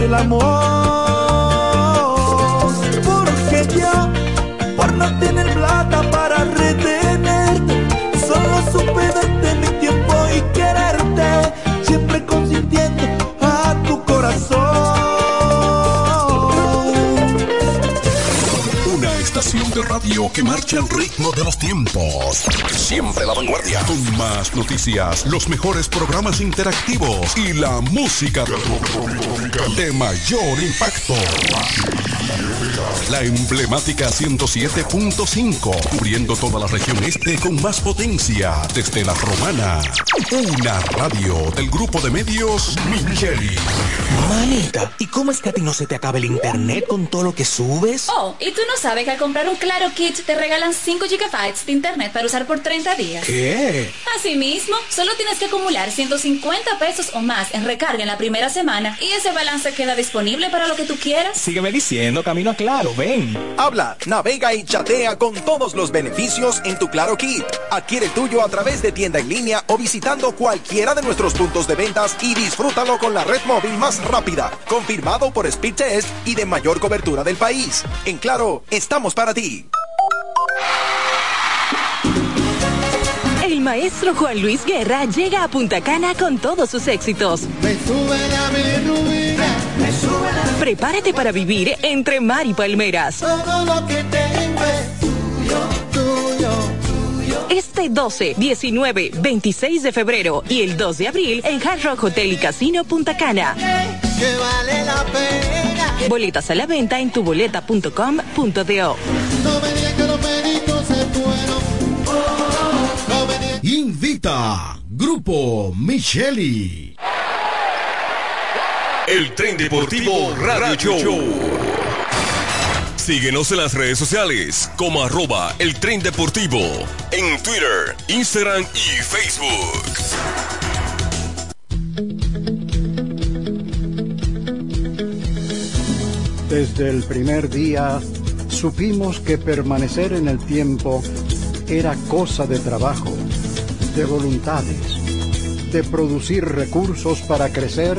el amor. Que marcha al ritmo de los tiempos. Siempre la vanguardia. Con más noticias, los mejores programas interactivos y la música de mayor impacto. La emblemática 107.5, cubriendo toda la región este con más potencia desde la romana. Una radio del grupo de medios Micheli. Manita, ¿y cómo es que a ti no se te acaba el internet con todo lo que subes? Oh, ¿y tú no sabes que al comprar un Claro Kit te regalan 5 GB de internet para usar por 30 días? ¿Qué? Asimismo, solo tienes que acumular 150 pesos o más en recarga en la primera semana y ese balance queda disponible para lo que tú quieras. Sígueme diciendo, camino a Claro, ven. Habla, navega y chatea con todos los beneficios en tu Claro Kit. Adquiere el tuyo a través de tienda en línea o visitando cualquiera de nuestros puntos de ventas y disfrútalo con la red móvil más rápida, confirmado por Speed Test y de mayor cobertura del país. En Claro, estamos para ti. El maestro Juan Luis Guerra llega a Punta Cana con todos sus éxitos. Prepárate para vivir entre mar y palmeras. Este 12, 19, 26 de febrero y el 2 de abril en Hard Rock Hotel y Casino Punta Cana. Boletas a la venta en tuboleta.com.do. Invita Grupo Micheli. El tren deportivo Radio Show. Síguenos en las redes sociales como arroba el tren deportivo en Twitter, Instagram y Facebook. Desde el primer día supimos que permanecer en el tiempo era cosa de trabajo, de voluntades, de producir recursos para crecer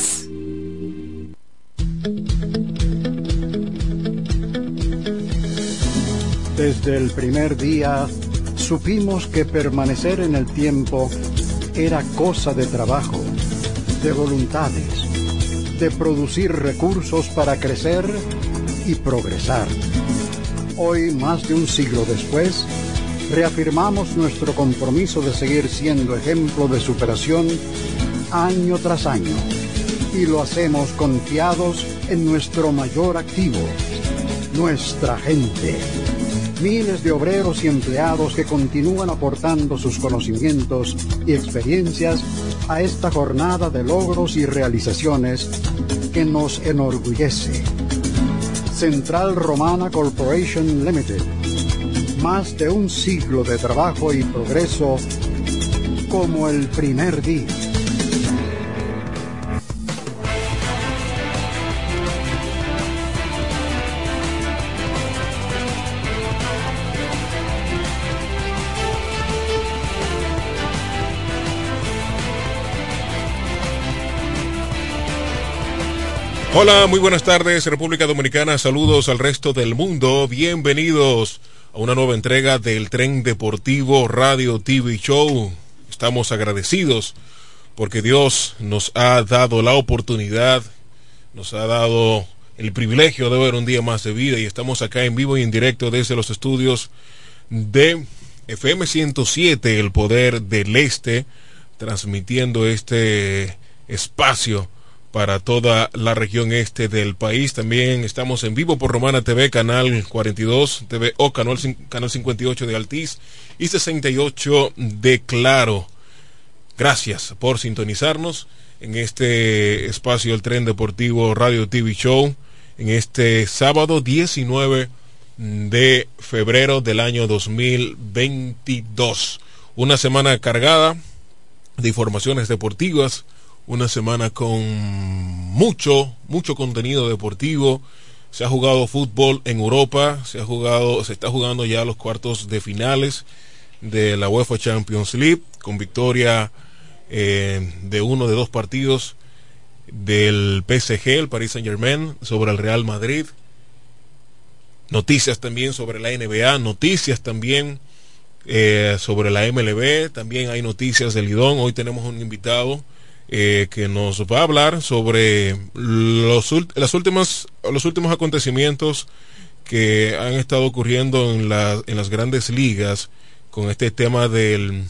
Desde el primer día supimos que permanecer en el tiempo era cosa de trabajo, de voluntades, de producir recursos para crecer y progresar. Hoy, más de un siglo después, reafirmamos nuestro compromiso de seguir siendo ejemplo de superación año tras año y lo hacemos confiados en nuestro mayor activo, nuestra gente. miles de obreros y empleados que continúan aportando sus conocimientos y experiencias a esta jornada de logros y realizaciones que nos enorgullece. Central Romana Corporation Limited. Más de un siglo de trabajo y progreso como el primer día. Hola, muy buenas tardes República Dominicana, saludos al resto del mundo, bienvenidos a una nueva entrega del Tren Deportivo Radio TV Show. Estamos agradecidos porque Dios nos ha dado la oportunidad, nos ha dado el privilegio de ver un día más de vida y estamos acá en vivo y en directo desde los estudios de FM 107, el poder del este, transmitiendo este espacio para toda la región este del país. También estamos en vivo por Romana TV, canal 42, TV o canal, canal 58 de Altiz y 68 de Claro. Gracias por sintonizarnos en este espacio El Tren Deportivo Radio TV Show en este sábado 19 de febrero del año 2022. Una semana cargada de informaciones deportivas una semana con mucho, mucho contenido deportivo. Se ha jugado fútbol en Europa, se ha jugado, se está jugando ya los cuartos de finales de la UEFA Champions League con victoria eh, de uno de dos partidos del PSG, el Paris Saint Germain, sobre el Real Madrid. Noticias también sobre la NBA, noticias también eh, sobre la MLB, también hay noticias del Lidón. Hoy tenemos un invitado eh, que nos va a hablar sobre los, las últimas, los últimos acontecimientos que han estado ocurriendo en, la, en las grandes ligas con este tema del,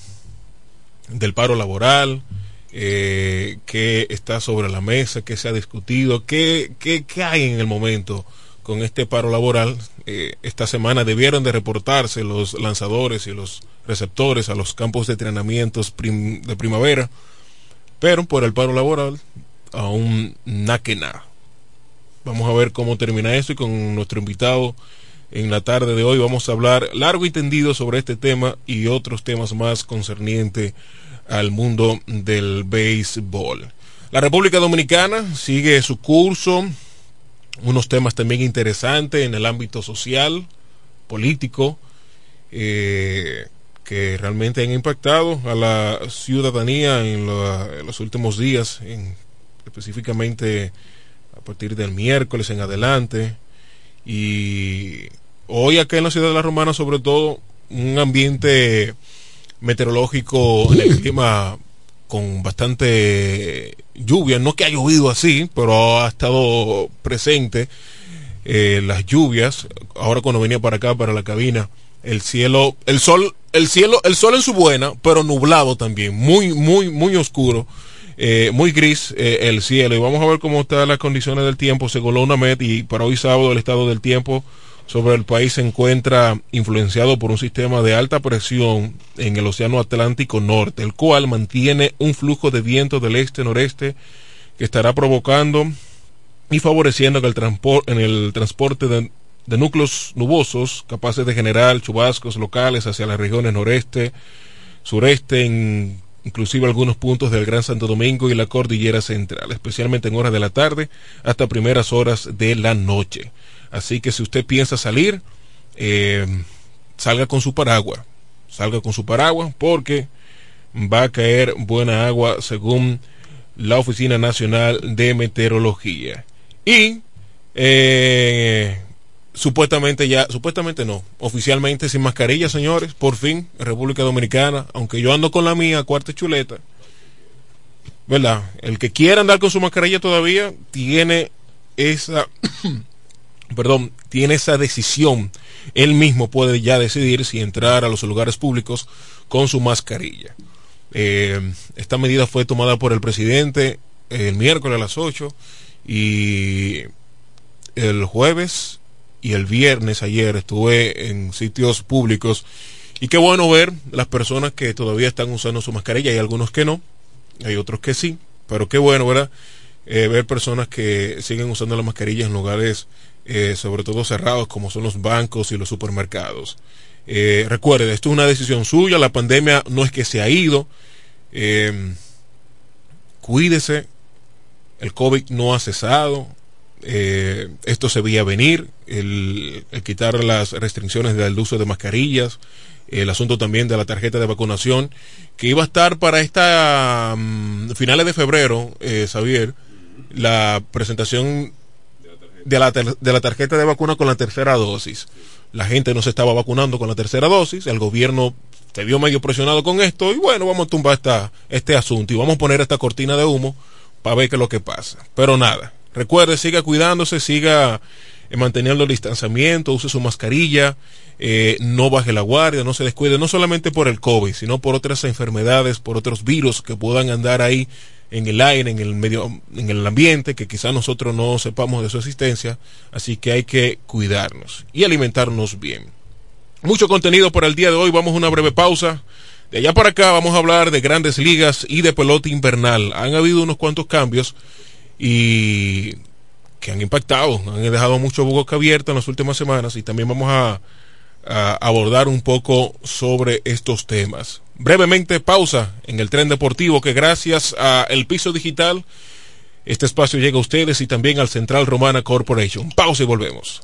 del paro laboral, eh, que está sobre la mesa, que se ha discutido, qué, qué, hay en el momento con este paro laboral. Eh, esta semana debieron de reportarse los lanzadores y los receptores a los campos de entrenamientos de primavera pero por el paro laboral, aún nada que nada. Vamos a ver cómo termina esto y con nuestro invitado en la tarde de hoy vamos a hablar largo y tendido sobre este tema y otros temas más concernientes al mundo del béisbol. La República Dominicana sigue su curso, unos temas también interesantes en el ámbito social, político, eh, que realmente han impactado a la ciudadanía en, los últimos días, específicamente a partir del miércoles en adelante. Y hoy acá en la ciudad de la Romana, sobre todo, un ambiente meteorológico en el clima con bastante lluvia, no que ha llovido así, pero ha estado presente eh, las lluvias. Ahora cuando venía para acá, para la cabina, el cielo, el sol, el cielo, el sol en su buena, pero nublado también, muy, muy, muy oscuro, eh, muy gris eh, el cielo. Y vamos a ver cómo están las condiciones del tiempo según la UNAMED y para hoy sábado el estado del tiempo sobre el país se encuentra influenciado por un sistema de alta presión en el Océano Atlántico Norte, el cual mantiene un flujo de viento del este-noreste que estará provocando y favoreciendo que el, en el transporte de, de núcleos nubosos capaces de generar chubascos locales hacia las regiones noreste, sureste, inclusive algunos puntos del Gran Santo Domingo y la cordillera central, especialmente en horas de la tarde hasta primeras horas de la noche. Así que si usted piensa salir, eh, salga con su paraguas, salga con su paraguas porque va a caer buena agua según la Oficina Nacional de Meteorología. Y eh, supuestamente ya, supuestamente no, oficialmente sin mascarilla, señores, por fin, República Dominicana, aunque yo ando con la mía, cuarta chuleta, ¿verdad? El que quiera andar con su mascarilla todavía tiene esa, perdón, tiene esa decisión. Él mismo puede ya decidir si entrar a los lugares públicos con su mascarilla. Eh, esta medida fue tomada por el presidente el miércoles a las 8 y el jueves y el viernes ayer estuve en sitios públicos y qué bueno ver las personas que todavía están usando su mascarilla, hay algunos que no, hay otros que sí, pero qué bueno, ¿verdad? Eh, ver personas que siguen usando la mascarilla en lugares eh, sobre todo cerrados como son los bancos y los supermercados. Eh, recuerde, esto es una decisión suya, la pandemia no es que se ha ido, eh, cuídese, el COVID no ha cesado, eh, esto se veía venir, el, quitar las restricciones del uso de mascarillas, el asunto también de la tarjeta de vacunación, que iba a estar para esta um, finales de febrero, eh, Xavier, la presentación de la, de la tarjeta de vacuna con la tercera dosis. La gente no se estaba vacunando con la tercera dosis, el gobierno se vio medio presionado con esto y bueno, vamos a tumbar esta, este asunto y vamos a poner esta cortina de humo para ver qué es lo que pasa. Pero nada, recuerde, siga cuidándose, siga eh, manteniendo el distanciamiento, use su mascarilla, eh, no baje la guardia, no se descuide, no solamente por el COVID, sino por otras enfermedades, por otros virus que puedan andar ahí en el aire, en el medio, en el ambiente, que quizás nosotros no sepamos de su existencia, así que hay que cuidarnos y alimentarnos bien. Mucho contenido para el día de hoy, vamos a una breve pausa. De allá para acá vamos a hablar de grandes ligas y de pelota invernal. Han habido unos cuantos cambios y que han impactado, han dejado mucho boca abierta en las últimas semanas y también vamos a, a, abordar un poco sobre estos temas. Brevemente pausa en el tren deportivo que gracias a el piso digital este espacio llega a ustedes y también al Central Romana Corporation. Pausa y volvemos.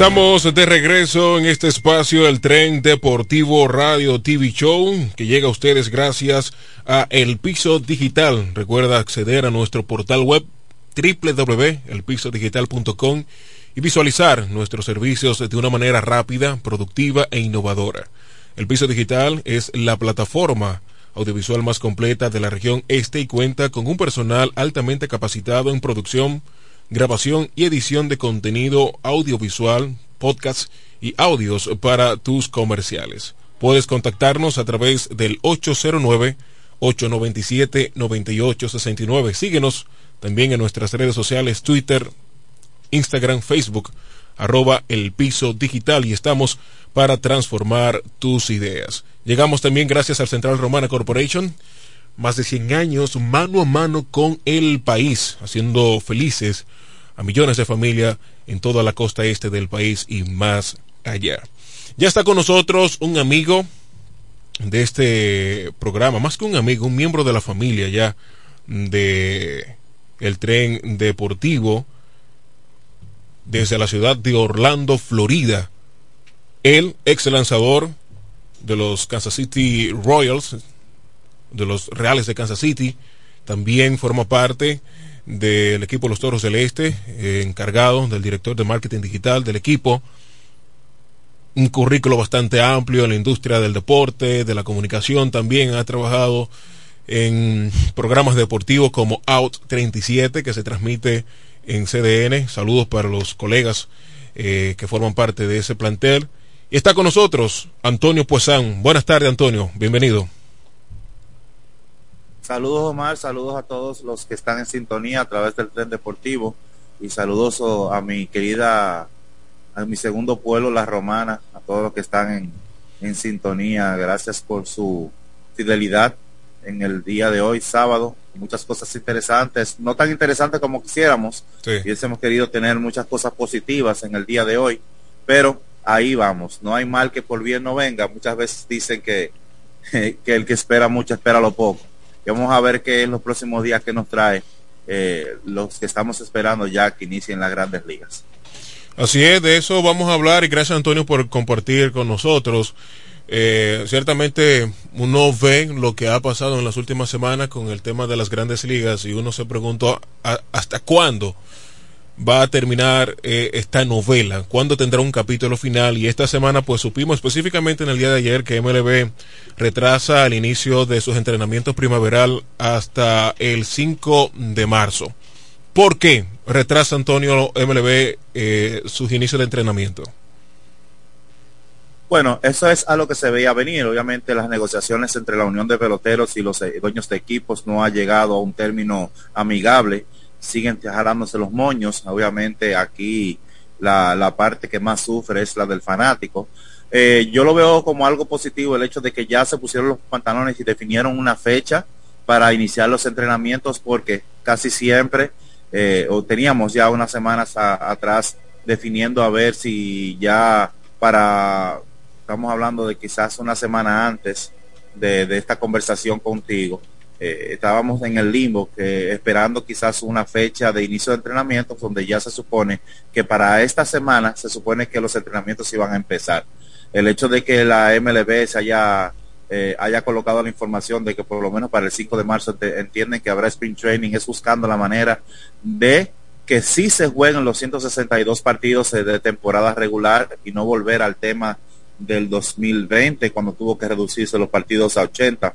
Estamos de regreso en este espacio del tren deportivo Radio TV Show que llega a ustedes gracias a El Piso Digital. Recuerda acceder a nuestro portal web www.elpisodigital.com y visualizar nuestros servicios de una manera rápida, productiva e innovadora. El Piso Digital es la plataforma audiovisual más completa de la región este y cuenta con un personal altamente capacitado en producción, grabación y edición de contenido audiovisual, podcasts y audios para tus comerciales. Puedes contactarnos a través del 809-897-9869. Síguenos también en nuestras redes sociales, Twitter, Instagram, Facebook, arroba el piso digital y estamos para transformar tus ideas. Llegamos también gracias al Central Romana Corporation, más de 100 años mano a mano con el país, haciendo felices a millones de familias en toda la costa este del país y más allá. Ya está con nosotros un amigo de este programa, más que un amigo, un miembro de la familia ya de el tren deportivo desde la ciudad de Orlando, Florida. El ex lanzador de los Kansas City Royals, de los Reales de Kansas City, también forma parte del equipo Los Toros del Este, eh, encargado del director de marketing digital del equipo. Un currículo bastante amplio en la industria del deporte, de la comunicación también. Ha trabajado en programas deportivos como Out 37, que se transmite en CDN. Saludos para los colegas eh, que forman parte de ese plantel. Y está con nosotros Antonio Puesán. Buenas tardes, Antonio. Bienvenido. Saludos, Omar. Saludos a todos los que están en sintonía a través del tren deportivo. Y saludos a mi querida, a mi segundo pueblo, La Romana, a todos los que están en, en sintonía. Gracias por su fidelidad en el día de hoy, sábado. Muchas cosas interesantes, no tan interesantes como quisiéramos. Y hemos querido tener muchas cosas positivas en el día de hoy, pero ahí vamos. No hay mal que por bien no venga. Muchas veces dicen que, que el que espera mucho espera lo poco. Vamos a ver qué en los próximos días que nos trae eh, los que estamos esperando ya que inicien las grandes ligas. Así es, de eso vamos a hablar y gracias Antonio por compartir con nosotros. Eh, ciertamente uno ve lo que ha pasado en las últimas semanas con el tema de las grandes ligas y uno se pregunta hasta cuándo va a terminar eh, esta novela, cuándo tendrá un capítulo final y esta semana pues supimos específicamente en el día de ayer que MLB retrasa el inicio de sus entrenamientos primaveral hasta el 5 de marzo. ¿Por qué retrasa Antonio MLB eh, sus inicios de entrenamiento? Bueno, eso es a lo que se veía venir. Obviamente las negociaciones entre la Unión de Peloteros y los eh, dueños de equipos no ha llegado a un término amigable. Siguen jalándose los moños. Obviamente aquí la, la parte que más sufre es la del fanático. Eh, yo lo veo como algo positivo el hecho de que ya se pusieron los pantalones y definieron una fecha para iniciar los entrenamientos porque casi siempre, eh, teníamos ya unas semanas atrás definiendo a ver si ya para estamos hablando de quizás una semana antes de, esta conversación contigo, eh, estábamos en el limbo, esperando quizás una fecha de inicio de entrenamiento, donde ya se supone que para esta semana se supone que los entrenamientos iban a empezar. El hecho de que la MLB se haya, eh, haya colocado la información de que por lo menos para el 5 de marzo entienden que habrá sprint training es buscando la manera de que sí se jueguen los 162 partidos de temporada regular y no volver al tema del 2020 cuando tuvo que reducirse los partidos a 80.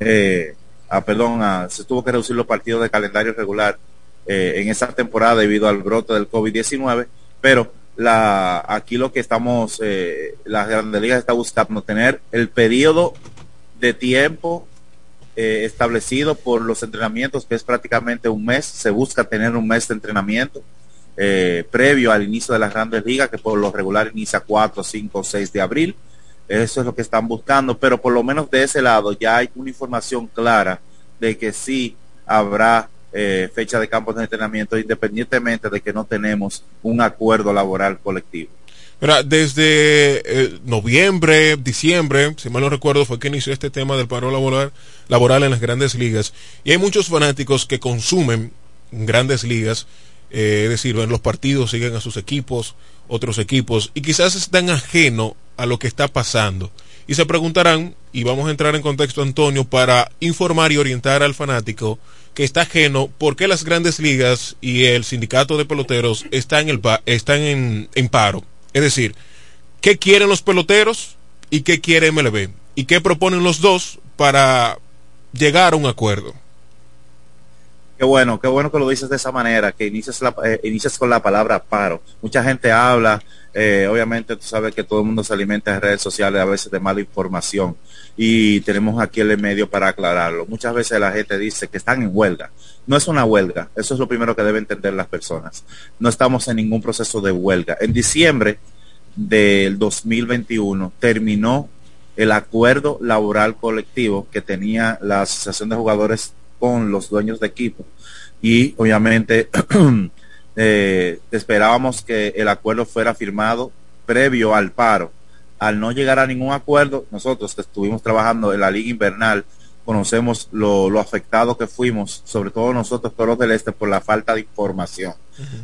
Eh, ah, perdón, se tuvo que reducir los partidos de calendario regular eh, en esa temporada debido al brote del COVID-19, pero la, aquí lo que estamos, eh, la Grande Liga está buscando tener el periodo de tiempo establecido por los entrenamientos, que es prácticamente un mes, se busca tener un mes de entrenamiento previo al inicio de las grandes ligas, que por lo regular inicia 4, 5, 6 de abril. Eso es lo que están buscando, pero por lo menos de ese lado ya hay una información clara de que sí habrá eh, fecha de campos de entrenamiento, independientemente de que no tenemos un acuerdo laboral colectivo. desde eh, noviembre, diciembre, si mal no recuerdo, fue que inició este tema del paro laboral, en las grandes ligas. Y hay muchos fanáticos que consumen grandes ligas eh, es decir, en los partidos siguen a sus equipos, otros equipos, y quizás están ajeno a lo que está pasando. Y se preguntarán, y vamos a entrar en contexto, Antonio, para informar y orientar al fanático que está ajeno por qué las grandes ligas y el sindicato de peloteros están, en, el, están en, en paro. Es decir, ¿qué quieren los peloteros y qué quiere MLB? ¿Y qué proponen los dos para llegar a un acuerdo? Qué bueno, qué bueno que lo dices de esa manera, que inicias, la, eh, inicias con la palabra paro. Mucha gente habla, eh, obviamente tú sabes que todo el mundo se alimenta en redes sociales a veces de mala información y tenemos aquí el medio para aclararlo. Muchas veces la gente dice que están en huelga. No es una huelga, eso es lo primero que deben entender las personas. No estamos en ningún proceso de huelga. En diciembre del 2021 terminó el acuerdo laboral colectivo que tenía la Asociación de Jugadores con los dueños de equipo. Y obviamente eh, esperábamos que el acuerdo fuera firmado previo al paro. Al no llegar a ningún acuerdo, nosotros que estuvimos trabajando en la liga invernal, conocemos lo, lo afectado que fuimos, sobre todo nosotros, todos los del este, por la falta de información.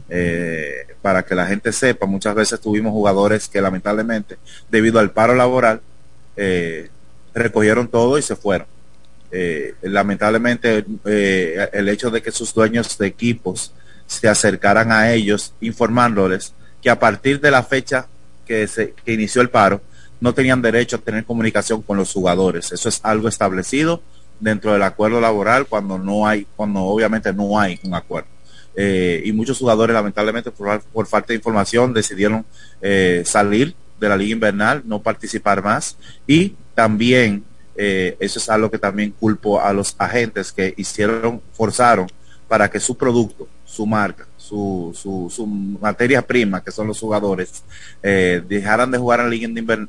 Eh, para que la gente sepa, muchas veces tuvimos jugadores que lamentablemente, debido al paro laboral, eh, recogieron todo y se fueron. Eh, lamentablemente, el hecho de que sus dueños de equipos se acercaran a ellos informándoles que a partir de la fecha que, se, que inició el paro, no tenían derecho a tener comunicación con los jugadores. Eso es algo establecido dentro del acuerdo laboral cuando no hay, cuando obviamente no hay un acuerdo. Eh, y muchos jugadores lamentablemente por, falta de información decidieron eh, salir de la liga invernal, no participar más y también eh, eso es algo que también culpo a los agentes que hicieron, forzaron para que su producto, su marca, su, su, materia prima, que son los jugadores, dejaran de jugar en liga,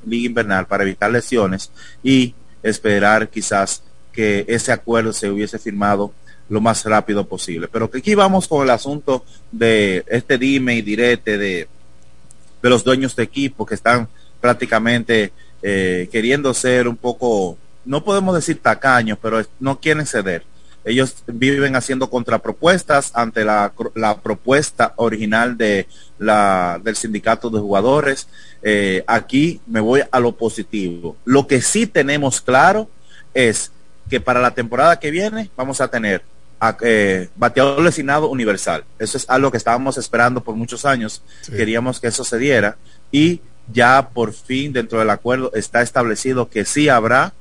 invernal para evitar lesiones y esperar quizás que ese acuerdo se hubiese firmado lo más rápido posible. Pero aquí vamos con el asunto de este dime y direte de, de los dueños de equipo que están prácticamente eh, queriendo ser un poco, no podemos decir tacaños, pero no quieren ceder. Ellos viven haciendo contrapropuestas ante la, la propuesta original de la, del sindicato de jugadores. Eh, aquí me voy a lo positivo. Lo que sí tenemos claro es que para la temporada que viene vamos a tener eh, bateador designado universal. Eso es algo que estábamos esperando por muchos años. Queríamos que eso se diera y ya por fin dentro del acuerdo está establecido que sí habrá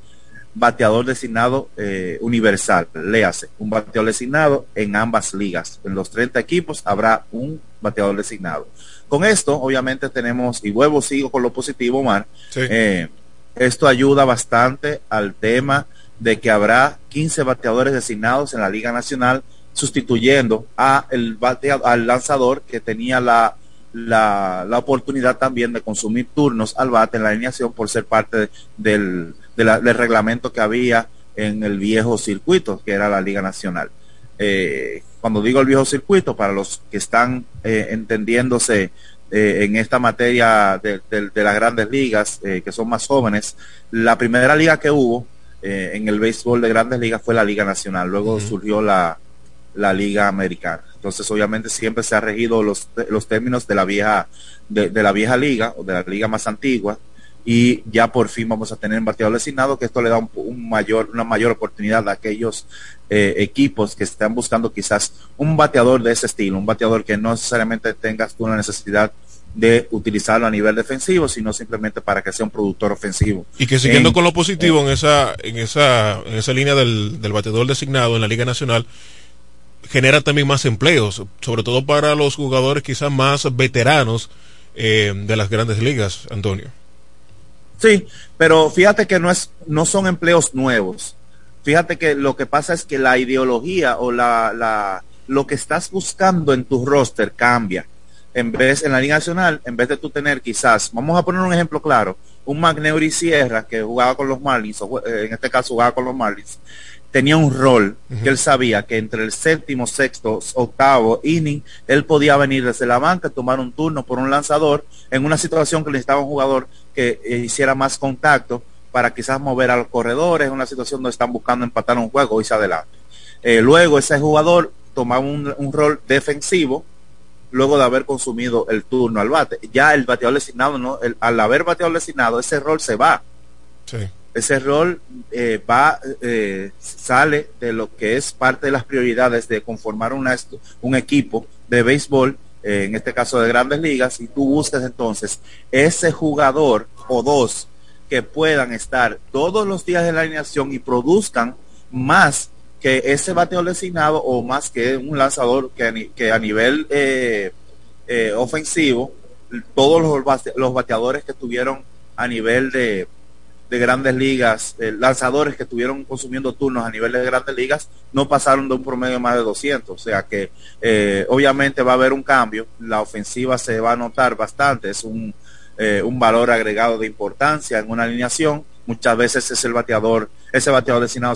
bateador designado eh, universal. Léase, un bateador designado en ambas ligas. En los 30 equipos habrá un bateador designado. Con esto, obviamente tenemos, y vuelvo, sigo con lo positivo, Omar. Eh, esto ayuda bastante al tema de que habrá 15 bateadores designados en la Liga Nacional, sustituyendo a el al lanzador que tenía la, la, oportunidad también de consumir turnos al bate en la alineación por ser parte del, del reglamento que había en el viejo circuito, que era la Liga Nacional. Eh, cuando digo el viejo circuito, para los que están eh, entendiéndose eh, en esta materia de, de las grandes ligas, que son más jóvenes, la primera liga que hubo en el béisbol de grandes ligas fue la Liga Nacional, luego surgió la, la, Liga Americana. Entonces, obviamente, siempre se ha regido los, los términos de la vieja, de, la vieja liga o de la liga más antigua, y ya por fin vamos a tener un bateador designado, que esto le da un, mayor, una mayor oportunidad a aquellos eh, equipos que están buscando quizás un bateador de ese estilo, un bateador que no necesariamente tengas tú una necesidad de utilizarlo a nivel defensivo, sino simplemente para que sea un productor ofensivo. Y que siguiendo con lo positivo en esa, en esa, en esa línea del, del bateador designado en la Liga Nacional, genera también más empleos, sobre todo para los jugadores quizás más veteranos eh, de las grandes ligas, Antonio. Sí, pero fíjate que no es, no son empleos nuevos. Fíjate que lo que pasa es que la ideología o la, la, lo que estás buscando en tu roster cambia en vez, en la Liga Nacional, en vez de tú tener quizás, vamos a poner un ejemplo claro, un Magneuri Sierra que jugaba con los Marlins, o eh, en este caso jugaba con los Marlins, tenía un rol que él sabía que entre el séptimo, sexto, octavo inning, él podía venir desde la banca, tomar un turno por un lanzador en una situación que necesitaba un jugador que eh, hiciera más contacto para quizás mover a los corredores, en una situación donde están buscando empatar un juego y se adelante. Eh, luego ese jugador tomaba un rol defensivo, luego de haber consumido el turno al bate. Ya el bateador designado, ¿no? al haber bateador designado, ese rol se va. Ese rol eh, eh, sale de lo que es parte de las prioridades de conformar un equipo de béisbol, eh, en este caso de grandes ligas, y tú buscas entonces ese jugador o dos que puedan estar todos los días en la alineación y produzcan más que ese bateador designado o más que un lanzador que, a nivel ofensivo, todos los, los, bateadores que tuvieron a nivel de, de grandes ligas, eh, lanzadores que estuvieron consumiendo turnos a nivel de grandes ligas, no pasaron de un promedio más de 200. O sea que obviamente va a haber un cambio, la ofensiva se va a notar bastante, es un eh, un valor agregado de importancia en una alineación. Muchas veces es el bateador, ese bateador designado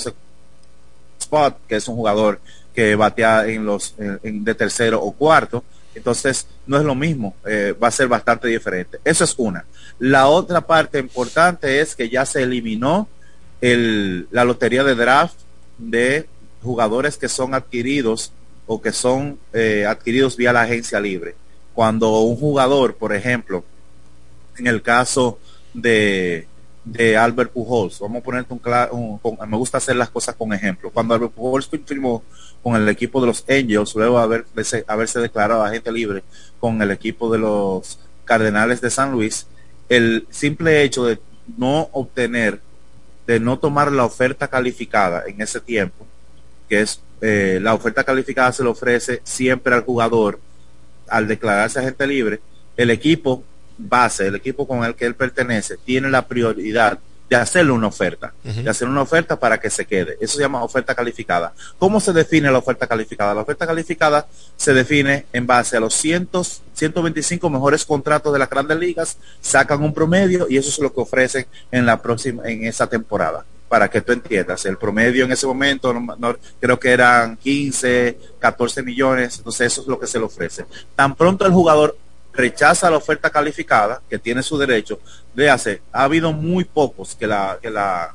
spot, que es un jugador que batea en los de tercero o cuarto. Entonces, no es lo mismo, eh, va a ser bastante diferente. Eso es una. La otra parte importante es que ya se eliminó el, la lotería de draft de jugadores que son adquiridos o que son eh, adquiridos vía la agencia libre. Cuando un jugador, por ejemplo, en el caso de, de Albert Pujols, vamos a ponerte un claro, me gusta hacer las cosas con ejemplo. Cuando Albert Pujols firmó con el equipo de los Angels, luego de haberse, haberse declarado agente libre con el equipo de los Cardenales de San Luis, el simple hecho de no obtener, de no tomar la oferta calificada en ese tiempo, que es eh, la oferta calificada se le ofrece siempre al jugador al declararse agente libre, el equipo base, el equipo con el que él pertenece, tiene la prioridad de hacerle una oferta, de hacer una oferta para que se quede. Eso se llama oferta calificada. ¿Cómo se define la oferta calificada? La oferta calificada se define en base a los 100, 125 mejores contratos de las grandes ligas, sacan un promedio y eso es lo que ofrecen en la próxima, en esa temporada. Para que tú entiendas, el promedio en ese momento creo que eran 15, 14 millones, entonces eso es lo que se le ofrece. Tan pronto el jugador rechaza la oferta calificada, que tiene su derecho, de hacer. Ha habido muy pocos que la, que la,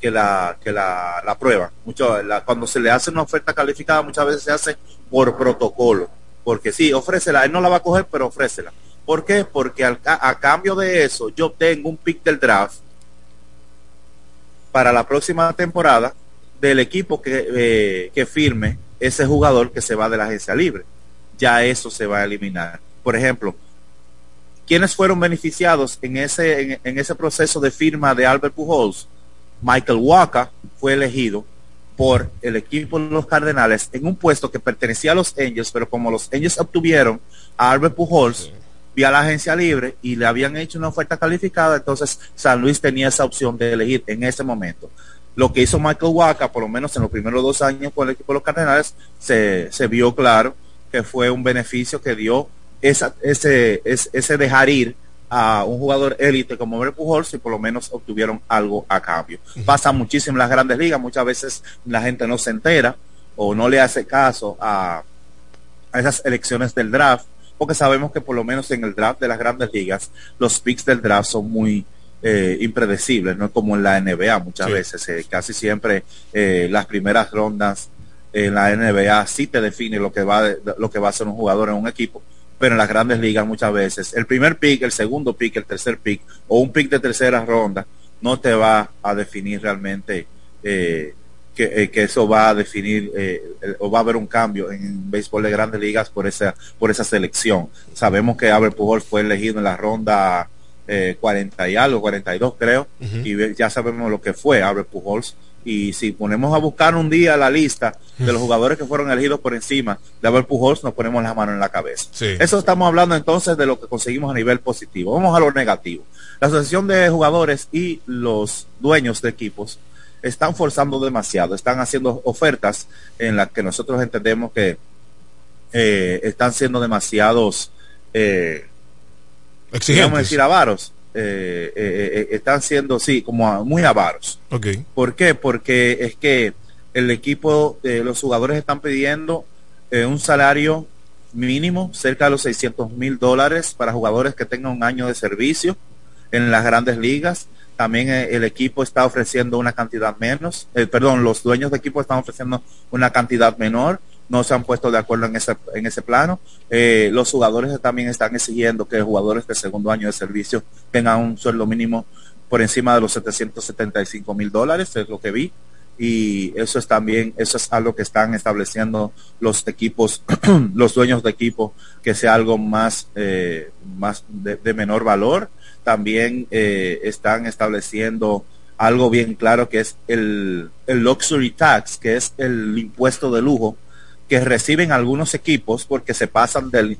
que la, que la, la prueba. Mucho, cuando se le hace una oferta calificada, muchas veces se hace por protocolo. Porque sí, ofrécela, él no la va a coger, pero ofrécela. ¿Por qué? Porque a cambio de eso, yo tengo un pick del draft para la próxima temporada del equipo que, eh, que firme ese jugador que se va de la agencia libre. Ya eso se va a eliminar por ejemplo, ¿quiénes fueron beneficiados en ese, en, ese proceso de firma de Albert Pujols? Michael Walker fue elegido por el equipo de los Cardenales en un puesto que pertenecía a los Angels, pero como los Angels obtuvieron a Albert Pujols vía la agencia libre y le habían hecho una oferta calificada, entonces San Luis tenía esa opción de elegir en ese momento. Lo que hizo Michael Walker, por lo menos en los primeros dos años con el equipo de los Cardenales, se, se vio claro que fue un beneficio que dio esa, ese, ese, dejar ir a un jugador élite como Albert Pujols y por lo menos obtuvieron algo a cambio. Pasa muchísimo en las grandes ligas, muchas veces la gente no se entera o no le hace caso a, a esas elecciones del draft, porque sabemos que por lo menos en el draft de las grandes ligas los picks del draft son muy eh, impredecibles, no como en la NBA muchas veces, eh, casi siempre eh, las primeras rondas en la NBA sí te define lo que va lo que va a ser un jugador en un equipo pero en las grandes ligas muchas veces el primer pick, el segundo pick, el tercer pick o un pick de tercera ronda no te va a definir realmente eh, eh, que, eso va a definir eh, o va a haber un cambio en béisbol de grandes ligas por esa por esa selección. Sabemos que Albert Pujols fue elegido en la ronda 40 y algo, 42 creo, y ya sabemos lo que fue Albert Pujols y si ponemos a buscar un día la lista de los jugadores que fueron elegidos por encima de Abel Pujols, nos ponemos las manos en la cabeza. Eso estamos hablando entonces de lo que conseguimos a nivel positivo. Vamos a lo negativo. La asociación de jugadores y los dueños de equipos están forzando demasiado, están haciendo ofertas en las que nosotros entendemos que eh, están siendo demasiados, eh, exigentes. decir, avaros eh, eh, eh, están siendo, sí, como muy avaros. Okay. ¿Por qué? Porque es que el equipo, los jugadores están pidiendo un salario mínimo, cerca de los 600 mil dólares para jugadores que tengan un año de servicio en las grandes ligas. También el equipo está ofreciendo una cantidad menos, perdón, los dueños de equipo están ofreciendo una cantidad menor no se han puesto de acuerdo en ese, en ese plano. Eh, los jugadores también están exigiendo que jugadores de segundo año de servicio tengan un sueldo mínimo por encima de los 775 mil dólares, es lo que vi. Y eso es también, eso es algo que están estableciendo los equipos, los dueños de equipo, que sea algo más, eh, más de, menor valor. También eh, están estableciendo algo bien claro que es el, el luxury tax, que es el impuesto de lujo, que reciben algunos equipos porque se pasan de,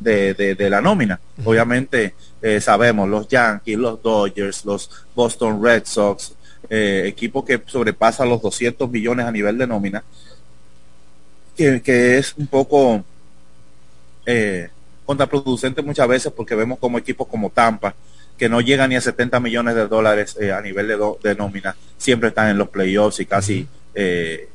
de, la nómina. Obviamente eh, sabemos los Yankees, los Dodgers, los Boston Red Sox, eh, equipos que sobrepasan los 200 millones a nivel de nómina, que, es un poco eh, contraproducente muchas veces porque vemos como equipos como Tampa que no llegan ni a 70 millones de dólares eh, a nivel de, de, nómina, siempre están en los playoffs y casi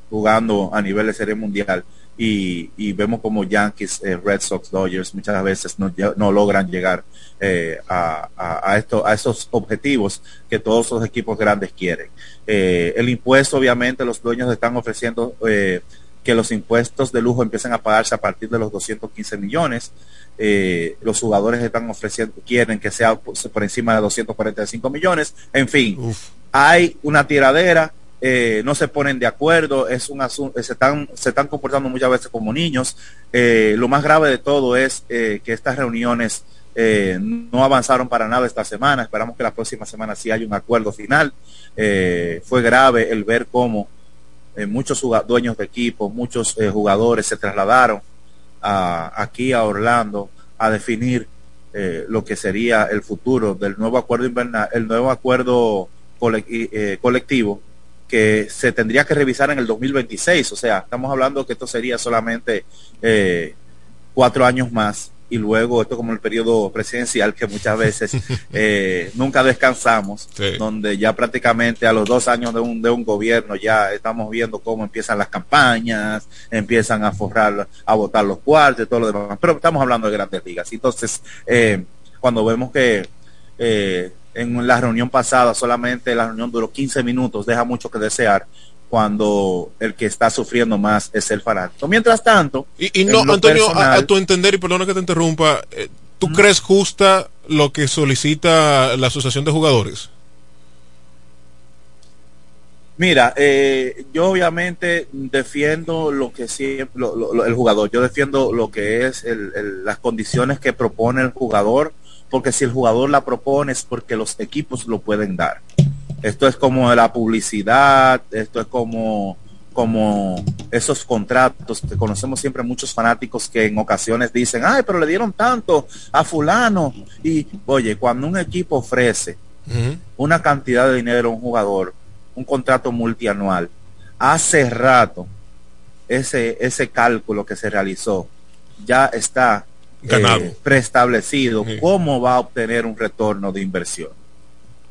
jugando a nivel de serie mundial. Y, y vemos como Yankees, eh, Red Sox, Dodgers muchas veces no, no logran llegar eh, a, a, a, esto, a esos objetivos que todos los equipos grandes quieren. Eh, el impuesto, obviamente, los dueños están ofreciendo eh, que los impuestos de lujo empiecen a pagarse a partir de los 215 millones. Eh, los jugadores están ofreciendo, quieren que sea por, por encima de 245 millones. En fin, Uf. hay una tiradera. Eh, no se ponen de acuerdo, es un asunto, se están, se están comportando muchas veces como niños. Eh, lo más grave de todo es eh, que estas reuniones eh, no avanzaron para nada esta semana. Esperamos que la próxima semana sí haya un acuerdo final. Eh, fue grave el ver cómo eh, muchos dueños de equipo, muchos eh, jugadores se trasladaron aquí a Orlando a definir eh, lo que sería el futuro del nuevo acuerdo invernal, el nuevo acuerdo cole eh, colectivo que se tendría que revisar en el 2026. O sea, estamos hablando que esto sería solamente eh, cuatro años más y luego esto como el periodo presidencial que muchas veces eh, nunca descansamos, sí. donde ya prácticamente a los dos años de un, de un gobierno ya estamos viendo cómo empiezan las campañas, empiezan a forrar, a votar los cuartos y todo lo demás, pero estamos hablando de grandes ligas. Entonces, eh, cuando vemos que eh, en la reunión pasada solamente la reunión duró 15 minutos, deja mucho que desear, cuando el que está sufriendo más es el fanático. Mientras tanto, y, y no, Antonio, personal, a, a, tu entender, y perdona que te interrumpa, eh, ¿tú ¿Mm? crees justa lo que solicita la Asociación de Jugadores? Mira, eh, yo obviamente defiendo lo que siempre, lo, lo, el jugador, yo defiendo lo que es el, el, las condiciones que propone el jugador, porque si el jugador la propone es porque los equipos lo pueden dar. Esto es como la publicidad, esto es como, como esos contratos que conocemos siempre muchos fanáticos que en ocasiones dicen, ay, pero le dieron tanto a fulano. Y oye, cuando un equipo ofrece uh -huh. una cantidad de dinero a un jugador, un contrato multianual, hace rato ese, ese cálculo que se realizó ya está eh, preestablecido sí. cómo va a obtener un retorno de inversión.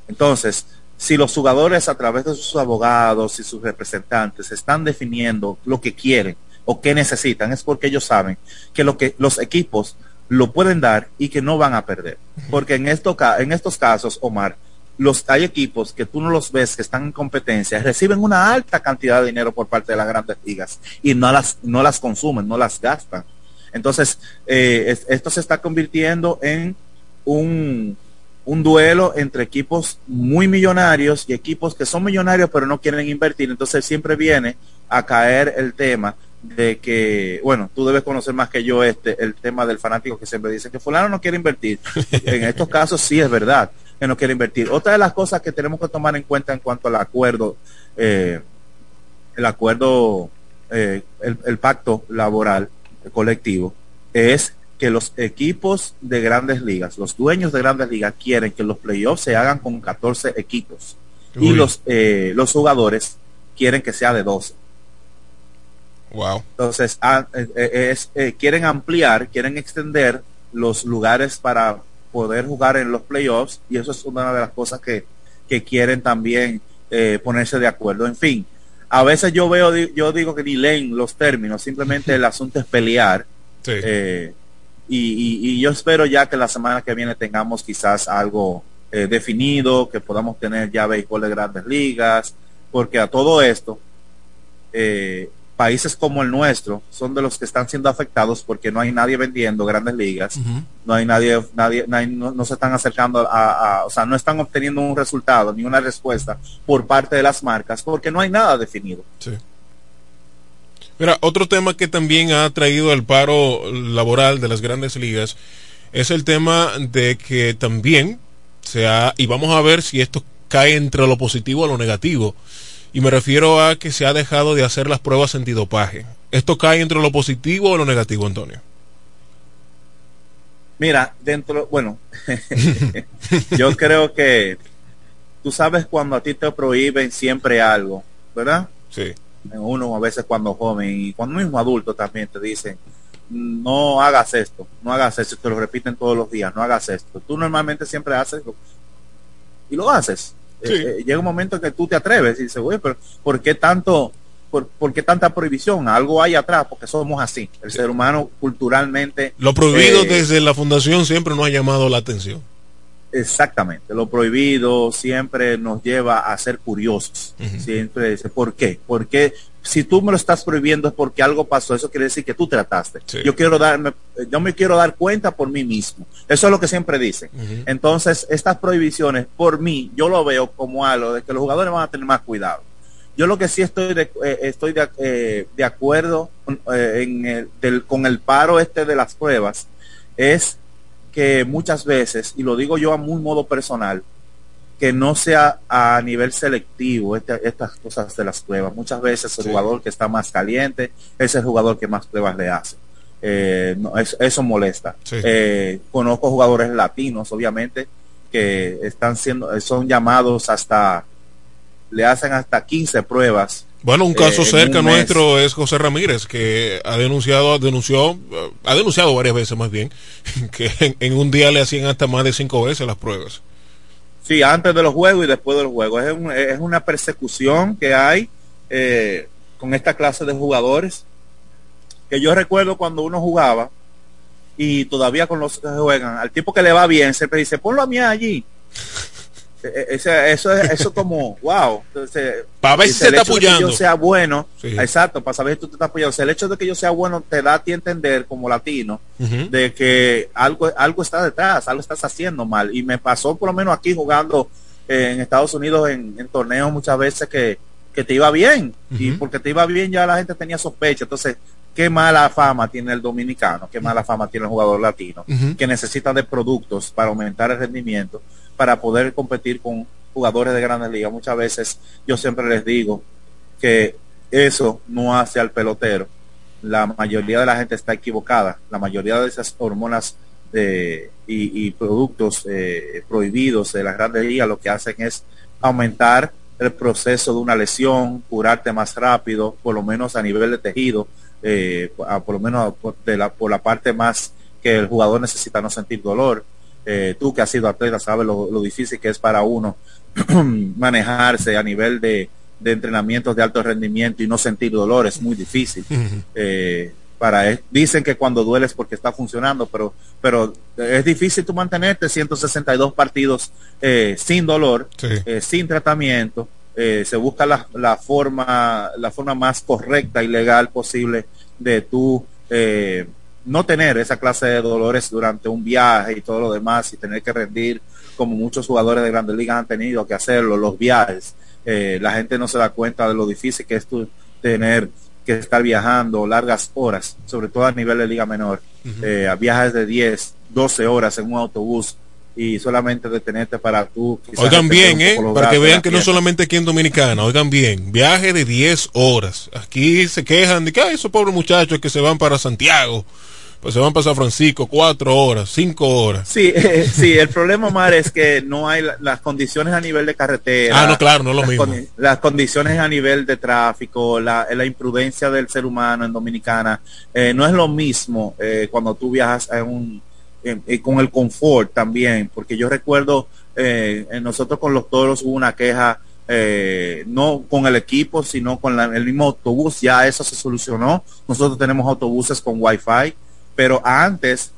Entonces, si los jugadores a través de sus abogados y sus representantes están definiendo lo que quieren o qué necesitan, es porque ellos saben que lo que los equipos lo pueden dar y que no van a perder. Porque en, esto, en estos casos, Omar, los, hay equipos que tú no los ves que están en competencia, reciben una alta cantidad de dinero por parte de las grandes ligas y no las, no las consumen, no las gastan. Entonces, eh, es, esto se está convirtiendo en un, un duelo entre equipos muy millonarios y equipos que son millonarios pero no quieren invertir. Entonces siempre viene a caer el tema de que, bueno, tú debes conocer más que yo este, el tema del fanático que siempre dice que fulano no quiere invertir. en estos casos sí es verdad que no quiere invertir. Otra de las cosas que tenemos que tomar en cuenta en cuanto al acuerdo, eh, el acuerdo, eh, el, el pacto laboral colectivo, es que los equipos de grandes ligas, los dueños de grandes ligas quieren que los playoffs se hagan con 14 equipos Uy. y los, eh, los jugadores quieren que sea de 12. Wow. Entonces, ah, eh, es, eh, quieren ampliar, quieren extender los lugares para poder jugar en los playoffs y eso es una de las cosas que, que quieren también eh, ponerse de acuerdo. En fin, a veces yo veo, yo digo que ni leen los términos, simplemente el asunto es pelear. Sí. Eh, y, y, y, yo espero ya que la semana que viene tengamos quizás algo eh, definido, que podamos tener ya béisbol de grandes ligas, porque a todo esto, eh, países como el nuestro son de los que están siendo afectados porque no hay nadie vendiendo grandes ligas, uh -huh. no hay nadie, nadie, nadie no, no, se están acercando a, a, o sea, no están obteniendo un resultado ni una respuesta por parte de las marcas porque no hay nada definido. Sí. Mira, otro tema que también ha traído el paro laboral de las grandes ligas es el tema de que también se ha, y vamos a ver si esto cae entre lo positivo o lo negativo, y me refiero a que se ha dejado de hacer las pruebas antidopaje. ¿Esto cae entre lo positivo o lo negativo, Antonio? Mira, dentro, bueno, yo creo que tú sabes cuando a ti te prohíben siempre algo, ¿verdad? Sí uno a veces cuando joven y cuando mismo adulto también te dicen no hagas esto, no hagas esto, te lo repiten todos los días, no hagas esto. Tú normalmente siempre haces y lo haces. Sí. Eh, eh, llega un momento que tú te atreves y dices, güey, pero ¿por qué tanto, por, por qué tanta prohibición? Algo hay atrás, porque somos así. El ser humano culturalmente... Lo prohibido eh, desde la fundación siempre nos ha llamado la atención. Exactamente, lo prohibido siempre nos lleva a ser curiosos. Siempre dice, ¿por qué? Porque si tú me lo estás prohibiendo es porque algo pasó, eso quiere decir que tú trataste. Sí. Yo quiero darme, yo me quiero dar cuenta por mí mismo. Eso es lo que siempre dicen. Entonces, estas prohibiciones, por mí, yo lo veo como algo de que los jugadores van a tener más cuidado. Yo lo que sí estoy de, eh, estoy de, eh, de acuerdo eh, en el- del- con el paro este de las pruebas es que muchas veces, y lo digo yo a muy modo personal, que no sea a nivel selectivo este- estas cosas de las pruebas. Muchas veces el Sí. jugador que está más caliente es el jugador que más pruebas le hace. Eh, no, eso molesta. Sí. Eh, conozco jugadores latinos, obviamente, que están siendo, son llamados hasta, le hacen hasta 15 pruebas. Bueno, un caso eh, cerca un nuestro es José Ramírez, que ha denunciado, denunció, eh, ha denunciado varias veces más bien, que en, en un día le hacían hasta más de cinco veces las pruebas. Sí, antes de los juegos y después de los juegos. Es, un- es una persecución que hay eh, con esta clase de jugadores. Que yo recuerdo cuando uno jugaba y todavía con los que juegan, al tipo que le va bien, siempre dice, ponlo a mí allí. Eh, ese- eso es eso como, wow. Entonces, Pa' ver si se el está hecho de que apoyando. yo sea bueno, Sí. exacto, para saber si tú te estás apoyando. O sea, el hecho de que yo sea bueno te da a ti entender como latino de que algo, algo está detrás, algo estás haciendo mal. Y me pasó por lo menos aquí jugando eh, en Estados Unidos en, en torneos muchas veces que, que te iba bien. Y porque te iba bien ya la gente tenía sospecha. Entonces, qué mala fama tiene el dominicano, qué mala fama tiene el jugador latino, que necesita de productos para aumentar el rendimiento, para poder competir con jugadores de grandes ligas. Muchas veces yo siempre les digo que eso no hace al pelotero. La mayoría de la gente está equivocada. La mayoría de esas hormonas eh, y, productos eh, prohibidos de las grandes ligas lo que hacen es aumentar el proceso de una lesión, curarte más rápido, por lo menos a nivel de tejido, eh, por lo menos por la parte más que el jugador necesita no sentir dolor. Eh, tú que has sido atleta sabes lo, lo difícil que es para uno manejarse a nivel de, de entrenamientos de alto rendimiento y no sentir dolor es muy difícil. Eh, para es- dicen que cuando duele es porque está funcionando, pero pero es difícil tú mantenerte 162 partidos eh, sin dolor, Sí. eh, sin tratamiento. eh, se busca la, la forma la forma más correcta y legal posible de tú no tener esa clase de dolores durante un viaje y todo lo demás y tener que rendir como muchos jugadores de grandes ligas han tenido que hacerlo, los viajes. Eh, la gente no se da cuenta de lo difícil que es tú tener que estar viajando largas horas, sobre todo a nivel de liga menor, eh, a viajes de 10, 12 horas en un autobús y solamente detenerte para tú. Oigan bien, ¿eh? Para que vean que no solamente aquí en Dominicana, oigan bien, viaje de 10 horas. Aquí se quejan de que "Ay, esos pobres muchachos que se van para Santiago, pues se van para San Francisco, 4 horas, 5 horas. Sí, eh, sí, el problema, Omar, es que no hay la- las condiciones a nivel de carretera. Ah, no, claro, no es lo las mismo. condi- las condiciones a nivel de tráfico, la, la imprudencia del ser humano en Dominicana, eh, no es lo mismo eh, cuando tú viajas en un, con el confort también, porque yo recuerdo, nosotros con los toros hubo una queja, eh, no con el equipo, sino con la- el mismo autobús, ya eso se solucionó. Nosotros tenemos autobuses con wifi, pero antes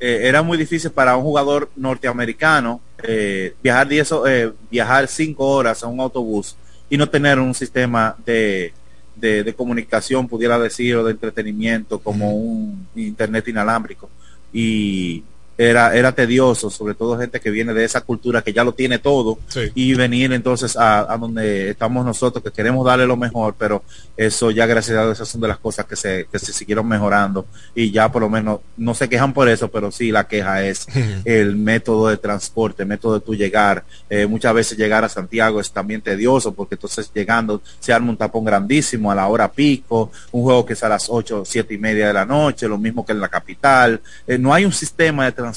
eh, era muy difícil para un jugador norteamericano eh, viajar 10 o- eh, viajar cinco horas en un autobús y no tener un sistema de, de, de comunicación, pudiera decir, o de entretenimiento como un internet inalámbrico. Y era, era tedioso, sobre todo gente que viene de esa cultura que ya lo tiene todo Sí. y venir entonces a, a donde estamos nosotros, que queremos darle lo mejor, pero eso ya gracias a Dios esas son de las cosas que se, que se siguieron mejorando y ya por lo menos no se quejan por eso, pero sí la queja es el método de transporte, el método de tu llegar. Eh, muchas veces llegar a Santiago es también tedioso porque entonces llegando se arma un tapón grandísimo a la hora pico, un juego que es a las 8, siete y media de la noche, lo mismo que en la capital. Eh, no hay un sistema de transporte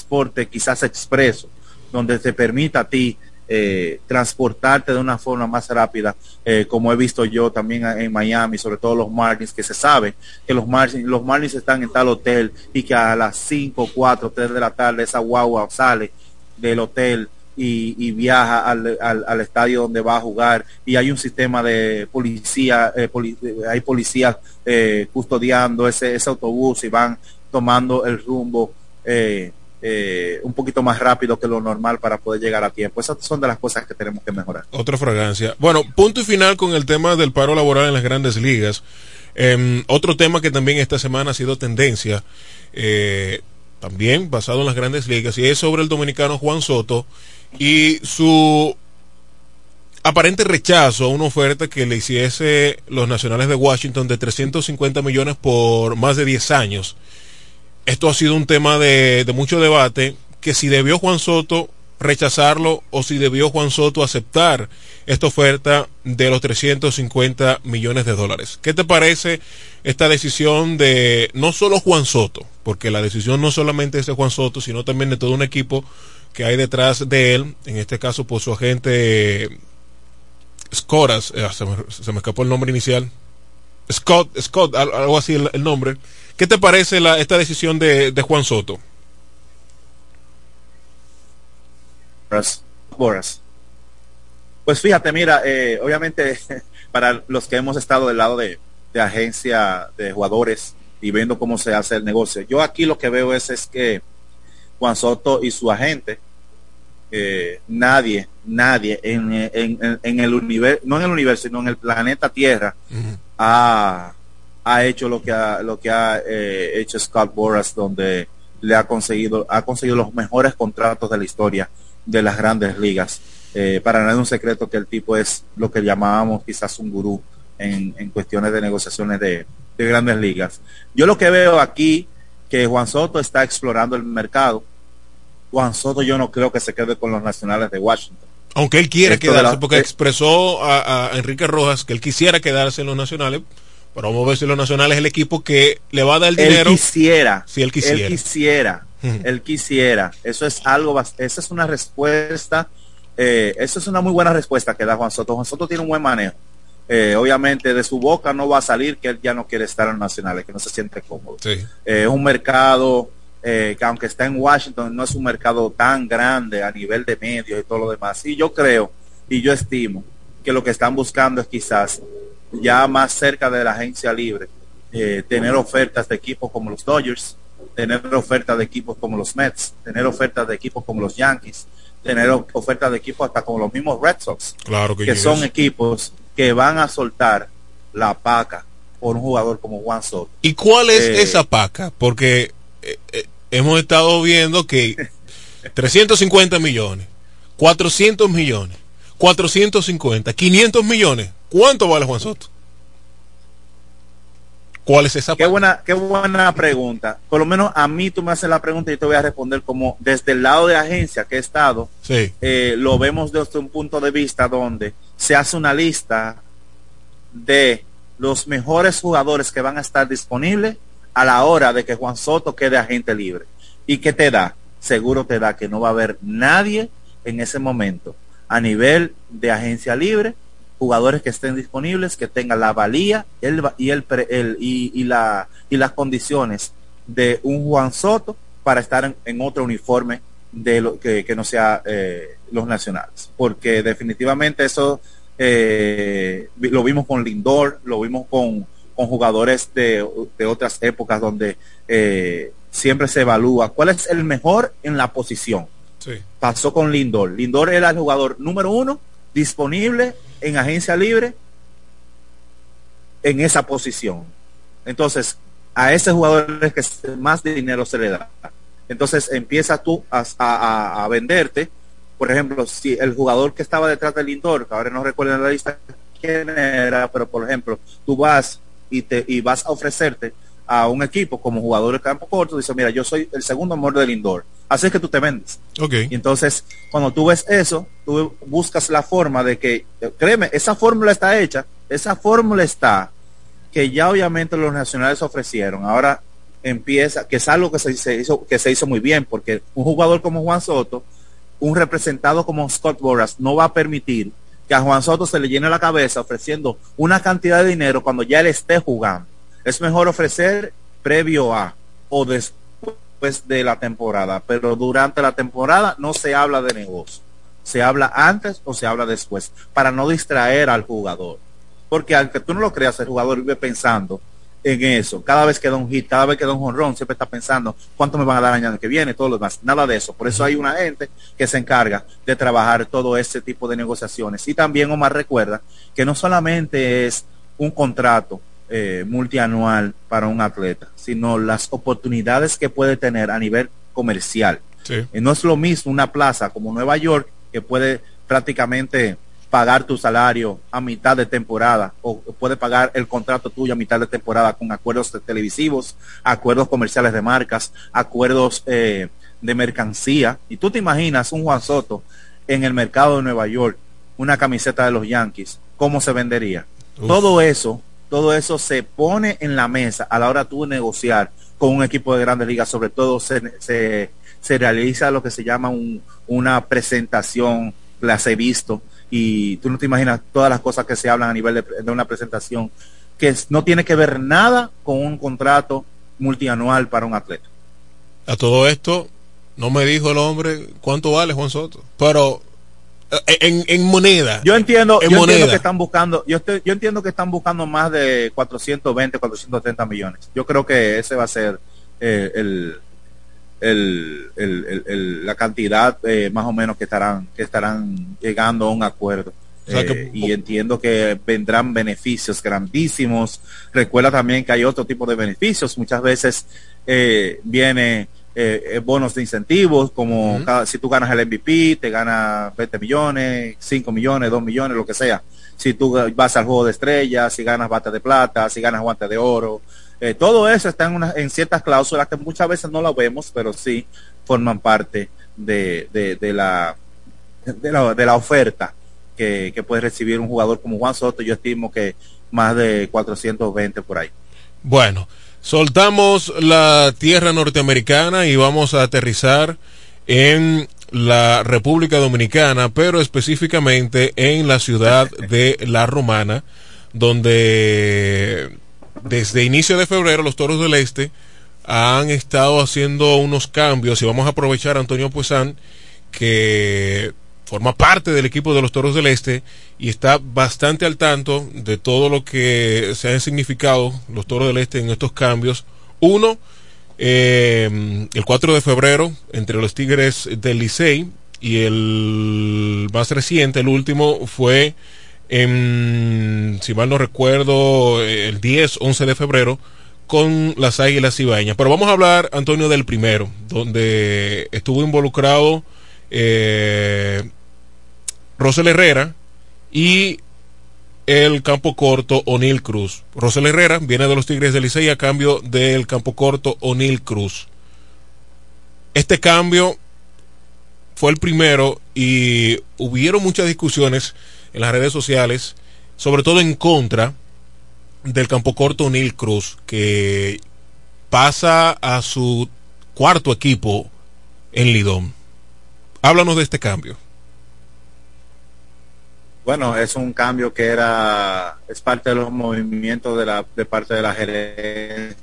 quizás expreso donde te permita a ti eh, transportarte de una forma más rápida, eh, como he visto yo también en Miami, sobre todo los Marlins, que se sabe que los Marlins, los Marlins están en tal hotel y que a las 5, 4, 3 de la tarde esa guagua sale del hotel y, viaja al, al, estadio donde va a jugar y hay un sistema de policía, eh, hay policías custodiando ese, ese autobús y van tomando el rumbo eh, un poquito más rápido que lo normal para poder llegar a tiempo. Esas son de las cosas que tenemos que mejorar. Otra fragancia. Bueno, punto y final con el tema del paro laboral en las grandes ligas. Eh, otro tema que también esta semana ha sido tendencia, eh, también basado en las grandes ligas, y es sobre el dominicano Juan Soto y su aparente rechazo a una oferta que le hiciese los nacionales de Washington de 350 millones por más de 10 años. Esto ha sido un tema de, mucho debate, que si debió Juan Soto rechazarlo o si debió Juan Soto aceptar esta oferta de los 350 millones de dólares. ¿Qué te parece esta decisión de no solo Juan Soto, porque la decisión no solamente es de Juan Soto, sino también de todo un equipo que hay detrás de él, en este caso por su agente Scoras, eh, se, me, se, me, escapó el nombre inicial, Scott, Scott, algo así el nombre. ¿Qué te parece la, esta decisión de, de Juan Soto? Boras. Pues fíjate, mira, eh, obviamente para los que hemos estado del lado de, de, agencia de jugadores y viendo cómo se hace el negocio, yo aquí lo que veo es, es que Juan Soto y su agente, eh, nadie, nadie en, en, en el universo, no en el universo, sino en el planeta Tierra, uh -huh. ha, ha, hecho lo que ha, lo que ha eh, hecho Scott Boras, donde le ha conseguido, ha conseguido los mejores contratos de la historia de las grandes ligas. Eh, para nada es un secreto que el tipo es lo que llamábamos quizás un gurú en, en cuestiones de negociaciones de, de, grandes ligas. Yo lo que veo aquí, que Juan Soto está explorando el mercado. Juan Soto yo no creo que se quede con los nacionales de Washington. Aunque él quiere Esto quedarse, la, porque eh, expresó a, a, Enrique Rojas que él quisiera quedarse en los nacionales, pero vamos a ver si los nacionales es el equipo que le va a dar el dinero. Él quisiera. Si él quisiera. Él quisiera él quisiera. Eso es algo, esa es una respuesta, eh, esa es una muy buena respuesta que da Juan Soto. Juan Soto tiene un buen manejo. Eh, obviamente de su boca no va a salir que él ya no quiere estar en nacionales, que no se siente cómodo. Sí. Eh, es un mercado que aunque está en Washington no es un mercado tan grande a nivel de medios y todo lo demás. Y yo creo y yo estimo que lo que están buscando es quizás ya más cerca de la agencia libre tener ofertas de equipos como los Dodgers, tener ofertas de equipos como los Mets, tener ofertas de equipos como los Yankees, tener ofertas de equipos hasta como los mismos Red Sox, claro que, que son equipos que van a soltar la paca por un jugador como Juan Soto. ¿Y cuál es eh, esa paca? Porque eh, eh, hemos estado viendo que 350 millones, 400 millones, 450, 500 millones. ¿Cuánto vale Juan Soto? ¿Cuál es esa? Qué buena, qué buena pregunta. Por lo menos a mí tú me haces la pregunta y te voy a responder como desde el lado de agencia que he estado, sí. eh, lo vemos desde un punto de vista donde se hace una lista de los mejores jugadores que van a estar disponibles a la hora de que Juan Soto quede agente libre. ¿Y qué te da? Seguro te da que no va a haber nadie en ese momento a nivel de agencia libre jugadores que estén disponibles, que tengan la valía el, y, el, el y, y, la, y las condiciones de un Juan Soto para estar en, en otro uniforme de lo que, que no sea eh, los nacionales. Porque definitivamente eso eh, lo vimos con Lindor, lo vimos con, con jugadores de, de, otras épocas donde eh, siempre se evalúa cuál es el mejor en la posición. Sí. Pasó con Lindor. Lindor era el jugador número uno disponible en agencia libre en esa posición. Entonces, a ese jugador es que más dinero se le da. Entonces, empieza tú a, a, a, venderte. Por ejemplo, si el jugador que estaba detrás del Lindor, que ahora no recuerdo en la lista quién era, pero por ejemplo, tú vas y, te, y vas a ofrecerte a un equipo como jugador de campo corto, dice, mira, yo soy el segundo amor del Lindor así es que tú te vendes. Okay. Y entonces, cuando tú ves eso, tú buscas la forma de que, créeme, esa fórmula está hecha, esa fórmula está, que ya obviamente los nacionales ofrecieron. Ahora empieza, que es algo que se, se hizo, que se hizo muy bien, porque un jugador como Juan Soto, un representado como Scott Boras, no va a permitir que a Juan Soto se le llene la cabeza ofreciendo una cantidad de dinero cuando ya él esté jugando. Es mejor ofrecer previo a o después de la temporada, pero durante la temporada no se habla de negocio. se habla antes o se habla después, para no distraer al jugador. Porque aunque tú no lo creas, el jugador vive pensando en eso. Cada vez que da un hit, cada vez que da un siempre está pensando cuánto me van a dar el año que viene, todo lo demás. Nada de eso. Por eso hay una gente que se encarga de trabajar todo ese tipo de negociaciones. Y también Omar recuerda que no solamente es un contrato eh, multianual para un atleta, sino las oportunidades que puede tener a nivel comercial. Y no es lo mismo una plaza como Nueva York que puede prácticamente pagar tu salario a mitad de temporada o puede pagar el contrato tuyo a mitad de temporada con acuerdos televisivos, acuerdos comerciales de marcas, acuerdos eh, de mercancía. Y tú te imaginas un Juan Soto en el mercado de Nueva York, una camiseta de los Yankees, ¿cómo se vendería? Todo eso, todo eso se pone en la mesa a la hora tú negociar con un equipo de grandes ligas, sobre todo se, se, se realiza lo que se llama un, una presentación, las he visto, y tú no te imaginas todas las cosas que se hablan a nivel de, una presentación que no tiene que ver nada con un contrato multianual para un atleta. A todo esto, no me dijo el hombre cuánto vale Juan Soto, pero en, en moneda. Yo entiendo, yo entiendo que están buscando, yo, estoy, yo entiendo que están buscando más de 420, 430 millones. Yo creo que ese va a ser eh, el, el, la cantidad eh, más o menos que estarán, que estarán llegando a un acuerdo. Eh, y entiendo que vendrán beneficios grandísimos. Recuerda también que hay otro tipo de beneficios. Muchas veces eh, viene bonos de incentivos, como si tú ganas el MVP, te gana 20 millones, 5 millones, 2 millones, lo que sea. Si tú vas al juego de estrellas, si ganas bata de plata, si ganas guante de oro, eh, todo eso está en, una, en ciertas cláusulas que muchas veces no la vemos, pero sí forman parte de, de, la, de, la, de la oferta que, que, puede recibir un jugador como Juan Soto. Yo estimo que más de 420 por ahí. Bueno, soltamos la tierra norteamericana y vamos a aterrizar en la República Dominicana, pero específicamente en la ciudad de La Romana, donde desde inicio de febrero los Toros del Este han estado haciendo unos cambios. Y vamos a aprovechar a Antonio Puesán que forma parte del equipo de los Toros del Este y está bastante al tanto de todo lo que se han significado los Toros del Este en estos cambios. Uno, eh, el 4 de febrero, entre los Tigres del Licey y el más reciente, el último, fue en, si mal no recuerdo, el 10, 11 de febrero, con las Águilas Ibañas. Pero vamos a hablar, Antonio, del primero, donde estuvo involucrado eh, Rosel Herrera y el campo corto O'Neill Cruz. Rosel Herrera viene de los Tigres del Licey a cambio del campo corto O'Neill Cruz. Este cambio fue el primero y hubieron muchas discusiones en las redes sociales, sobre todo en contra del campo corto Neil Cruz, que pasa a su cuarto equipo en Lidón. Háblanos de este cambio. Bueno, es un cambio que era, es parte de los movimientos de la, de parte de la gerencia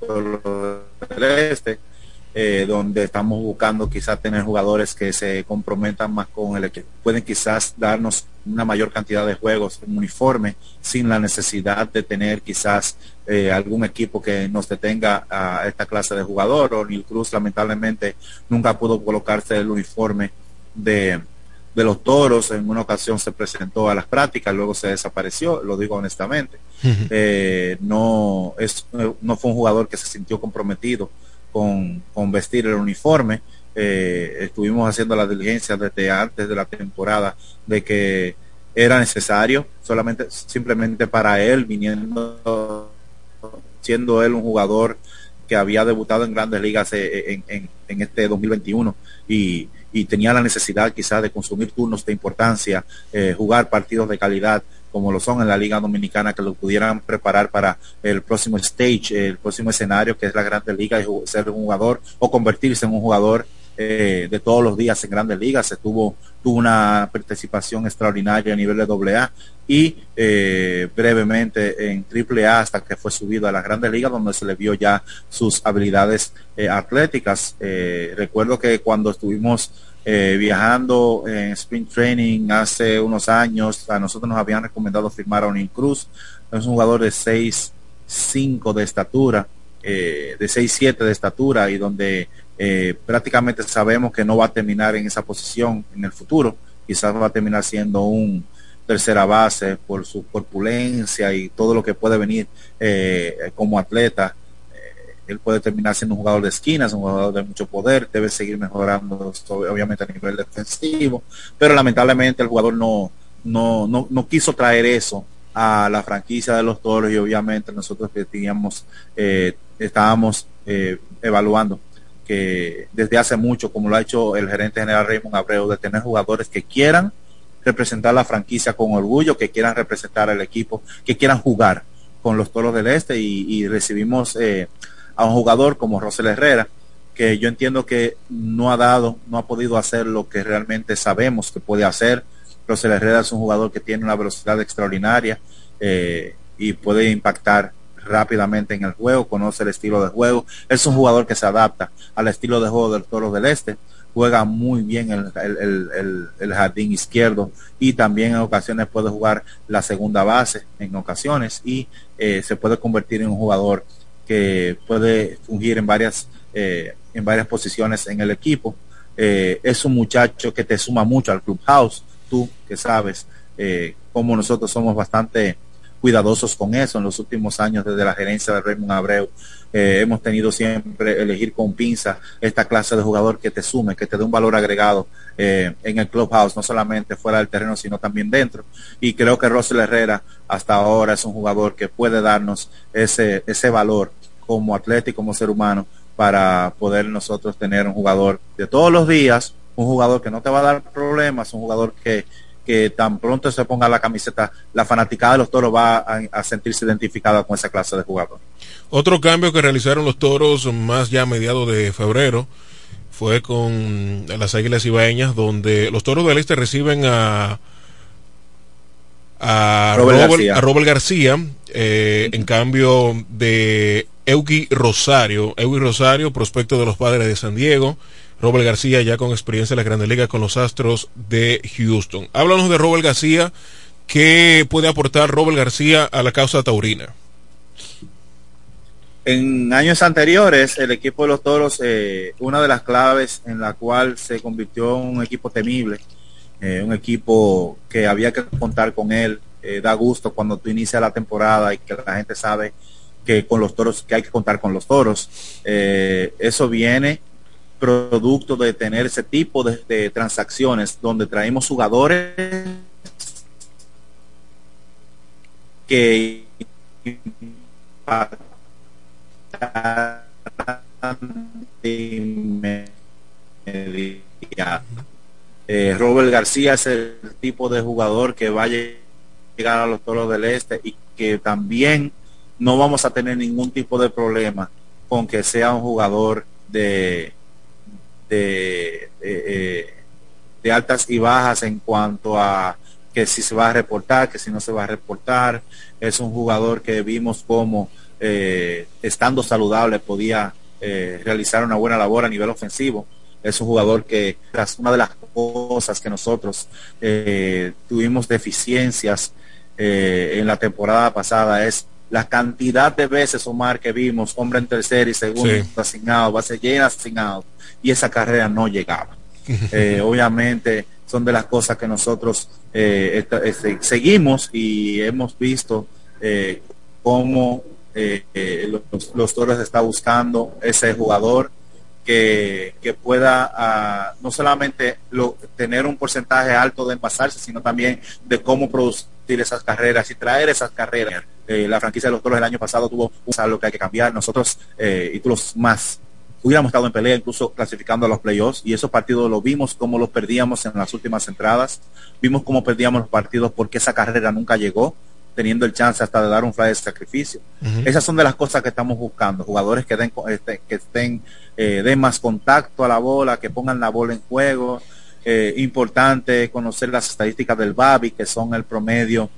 del este eh, donde estamos buscando quizás tener jugadores que se comprometan más con el equipo. Pueden quizás darnos una mayor cantidad de juegos en uniforme sin la necesidad de tener quizás eh, algún equipo que nos detenga a esta clase de jugador. O Nil Cruz lamentablemente nunca pudo colocarse el uniforme de, de los toros. En una ocasión se presentó a las prácticas, luego se desapareció, lo digo honestamente. Eh, no, es, no fue un jugador que se sintió comprometido con, con vestir el uniforme. Eh, estuvimos haciendo la diligencia desde antes de la temporada de que era necesario, solamente, simplemente para él, viniendo, siendo él un jugador que había debutado en grandes ligas eh, en, en, este 2021 y, y, tenía la necesidad quizás de consumir turnos de importancia, eh, jugar partidos de calidad como lo son en la Liga Dominicana, que lo pudieran preparar para el próximo stage, el próximo escenario, que es la Grande Liga, y ser un jugador o convertirse en un jugador eh, de todos los días en Grandes Ligas. Se tuvo, tuvo una participación extraordinaria a nivel de AA y eh, brevemente en AAA hasta que fue subido a las Grandes Ligas, donde se le vio ya sus habilidades eh, atléticas. recuerdo que cuando estuvimos eh, viajando en Spring Training hace unos años, a nosotros nos habían recomendado firmar a Onin Cruz. Es un jugador de 6'5 de estatura, eh, de 6'7 de estatura y donde eh, prácticamente sabemos que no va a terminar en esa posición en el futuro. Quizás va a terminar siendo un tercera base por su corpulencia y todo lo que puede venir como atleta él puede terminar siendo un jugador de esquinas, un jugador de mucho poder, debe seguir mejorando obviamente a nivel defensivo, pero lamentablemente el jugador no, no, no, no quiso traer eso a la franquicia de los toros y obviamente nosotros que teníamos, eh, estábamos eh, evaluando que desde hace mucho, como lo ha hecho el gerente general Raymond Abreu, de tener jugadores que quieran representar la franquicia con orgullo, que quieran representar al equipo, que quieran jugar con los toros del este y, recibimos eh, a un jugador como Rosel Herrera, que yo entiendo que no ha dado, no ha podido hacer lo que realmente sabemos que puede hacer. Rosel Herrera es un jugador que tiene una velocidad extraordinaria eh, y puede impactar rápidamente en el juego, conoce el estilo de juego. Es un jugador que se adapta al estilo de juego del Toro del Este. Juega muy bien el, el jardín izquierdo y también en ocasiones puede jugar la segunda base en ocasiones y eh, se puede convertir en un jugador que puede fungir en varias, eh, en varias posiciones en el equipo. Eh, es un muchacho que te suma mucho al clubhouse, tú que sabes eh, cómo nosotros somos bastante cuidadosos con eso en los últimos años desde la gerencia de Raymond Abreu. hemos tenido siempre elegir con pinza esta clase de jugador que te sume, que te dé un valor agregado en el clubhouse, no solamente fuera del terreno, sino también dentro. Y creo que Russell Herrera hasta ahora es un jugador que puede darnos ese, ese valor como atleta y como ser humano para poder nosotros tener un jugador de todos los días, un jugador que no te va a dar problemas, un jugador que, que tan pronto se ponga la camiseta, la fanaticada de los toros va a, sentirse identificada con esa clase de jugador. Otro cambio que realizaron los toros más ya a mediados de febrero fue con las Águilas Ibaeñas, donde los toros del Este reciben a a Robert, García, eh, en cambio de Eugi Rosario, Eugi Rosario, prospecto de los padres de San Diego, Robert García ya con experiencia en la Grande Liga con los Astros de Houston. Háblanos de Robert García, ¿qué puede aportar Robert García a la causa taurina? En años anteriores, el equipo de los Toros, eh, una de las claves en la cual se convirtió en un equipo temible, eh, un equipo que había que contar con él. Eh, da gusto cuando tú inicias la temporada y que la gente sabe que con los toros, que hay que contar con los toros. Eso viene producto de tener ese tipo de, transacciones donde traemos jugadores que eh, Robert García es el tipo de jugador que va a llegar a los toros del este y que también no vamos a tener ningún tipo de problema con que sea un jugador de de, eh, de, altas y bajas en cuanto a que si se va a reportar, que si no se va a reportar. Es un jugador que vimos como eh, estando saludable podía eh, realizar una buena labor a nivel ofensivo. Es un jugador que tras una de las cosas que nosotros eh, tuvimos deficiencias eh, en la temporada pasada. Es la cantidad de veces, Omar, que vimos hombre en tercera y segundo asignado, base llena asignado, y esa carrera no llegaba. Eh, obviamente son de las cosas que nosotros este, seguimos y hemos visto cómo los, los Torres está buscando ese jugador que, pueda ah, no solamente lo, tener un porcentaje alto de envasarse, sino también de cómo producir esas carreras y traer esas carreras. Eh, la franquicia de los toros el año pasado tuvo un lo que hay que cambiar. Nosotros eh, y los más hubiéramos estado en pelea, incluso clasificando a los playoffs, y esos partidos lo vimos como los perdíamos en las últimas entradas, vimos cómo perdíamos los partidos porque esa carrera nunca llegó teniendo el chance hasta de dar un fly de sacrificio. Esas son de las cosas que estamos buscando, jugadores que den, este, que estén, eh, den más contacto a la bola, que pongan la bola en juego. Eh, importante conocer las estadísticas del Babi, que son el promedio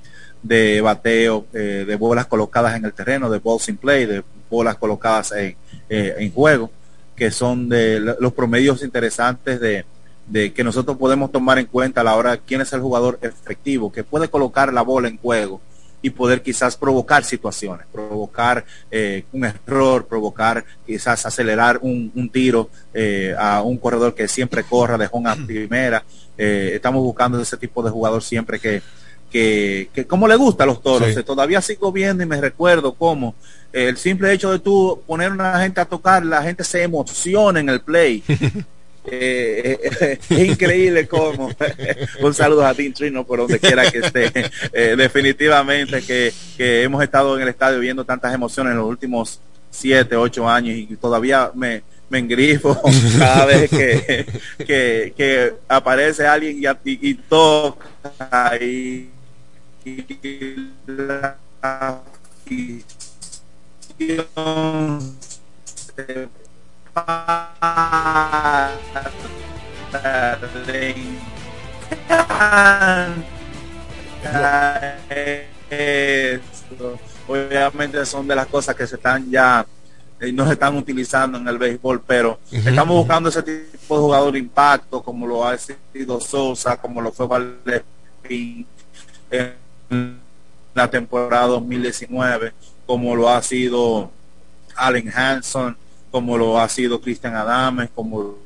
de bateo, eh, de bolas colocadas en el terreno, de balls in play, de bolas colocadas en, en juego, que son de los promedios interesantes de, de que nosotros podemos tomar en cuenta a la hora quién es el jugador efectivo, que puede colocar la bola en juego y poder quizás provocar situaciones, provocar eh, un error, provocar quizás acelerar un, un tiro eh, a un corredor que siempre corra de a primera. Eh, estamos buscando ese tipo de jugador siempre que, que, que como le gusta a los toros. Sí. Todavía sigo viendo y me recuerdo cómo el simple hecho de tú poner a una gente a tocar, la gente se emociona en el play. Eh, eh, es increíble cómo un saludo a Dean Trino por donde quiera que esté Eh, definitivamente que, que hemos estado en el estadio viendo tantas emociones en los últimos siete ocho años y todavía me, me engrifo cada vez que, que, que aparece alguien y, a- y, y toca y, y la afición se esto. Obviamente son de las cosas que se están ya eh, no se están utilizando en el béisbol, pero estamos buscando ese tipo de jugador de impacto, como lo ha sido Sosa, como lo fue Valepín en la temporada 2019, como lo ha sido Allen Hanson, como lo ha sido Cristian Adames, como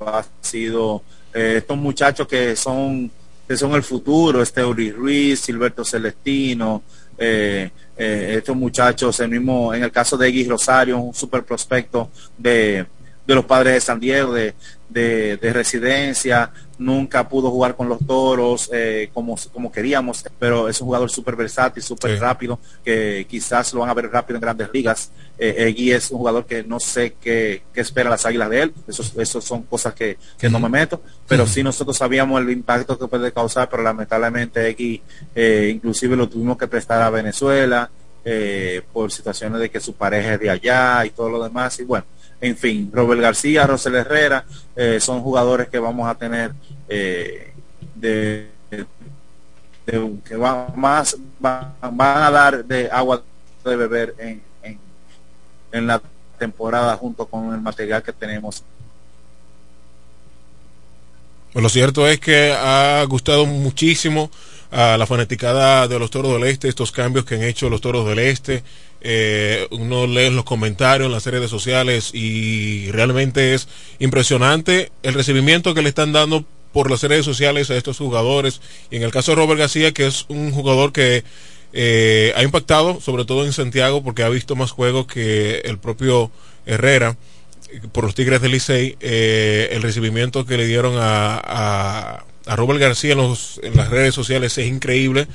lo ha sido eh, estos muchachos que son que son el futuro, este Uri Ruiz, Silberto Celestino, eh, eh, estos muchachos, el mismo, en el caso de Egui Rosario, un super prospecto de, de los padres de San Diego, de, de, de residencia, nunca pudo jugar con los toros eh, como, como queríamos, pero es un jugador súper versátil, súper Sí. rápido, que quizás lo van a ver rápido en grandes ligas. Eh, Egui es un jugador que no sé qué, qué espera las águilas de él, eso, eso son cosas que, que no me meto, pero sí nosotros sabíamos el impacto que puede causar, pero lamentablemente Egui eh, inclusive lo tuvimos que prestar a Venezuela eh, por situaciones de que su pareja es de allá y todo lo demás, y bueno, en fin, Robert García, Rosel Herrera, eh, son jugadores que vamos a tener eh, de, que más va- van a dar de agua de beber en, en, en la temporada junto con el material que tenemos Pues lo cierto es que ha gustado muchísimo a la fanaticada de los Toros del Este estos cambios que han hecho los Toros del Este. Eh, uno lee los comentarios en las redes sociales y realmente es impresionante el recibimiento que le están dando por las redes sociales a estos jugadores. Y en el caso de Robert García, que es un jugador que eh, ha impactado, sobre todo en Santiago, porque ha visto más juegos que el propio Herrera por los Tigres del Licey, eh, el recibimiento que le dieron a, a, a Robert García en, los, en las redes sociales es increíble.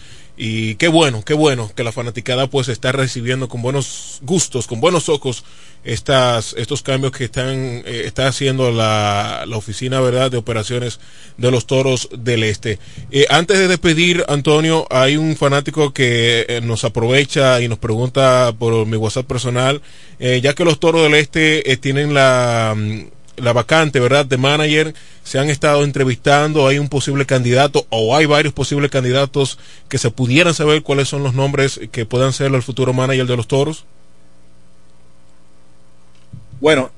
Y qué bueno, qué bueno que la fanaticada pues está recibiendo con buenos gustos, con buenos ojos estas, estos cambios que están, eh, está haciendo la, la oficina verdad de operaciones de los toros del este. Eh, antes de despedir, Antonio, hay un fanático que eh, nos aprovecha y nos pregunta por mi WhatsApp personal, ya que los toros del este tienen la, mm, la vacante, ¿verdad? De manager, se han estado entrevistando, hay un posible candidato o hay varios posibles candidatos que se pudieran saber cuáles son los nombres que puedan ser el futuro manager de los toros. Bueno,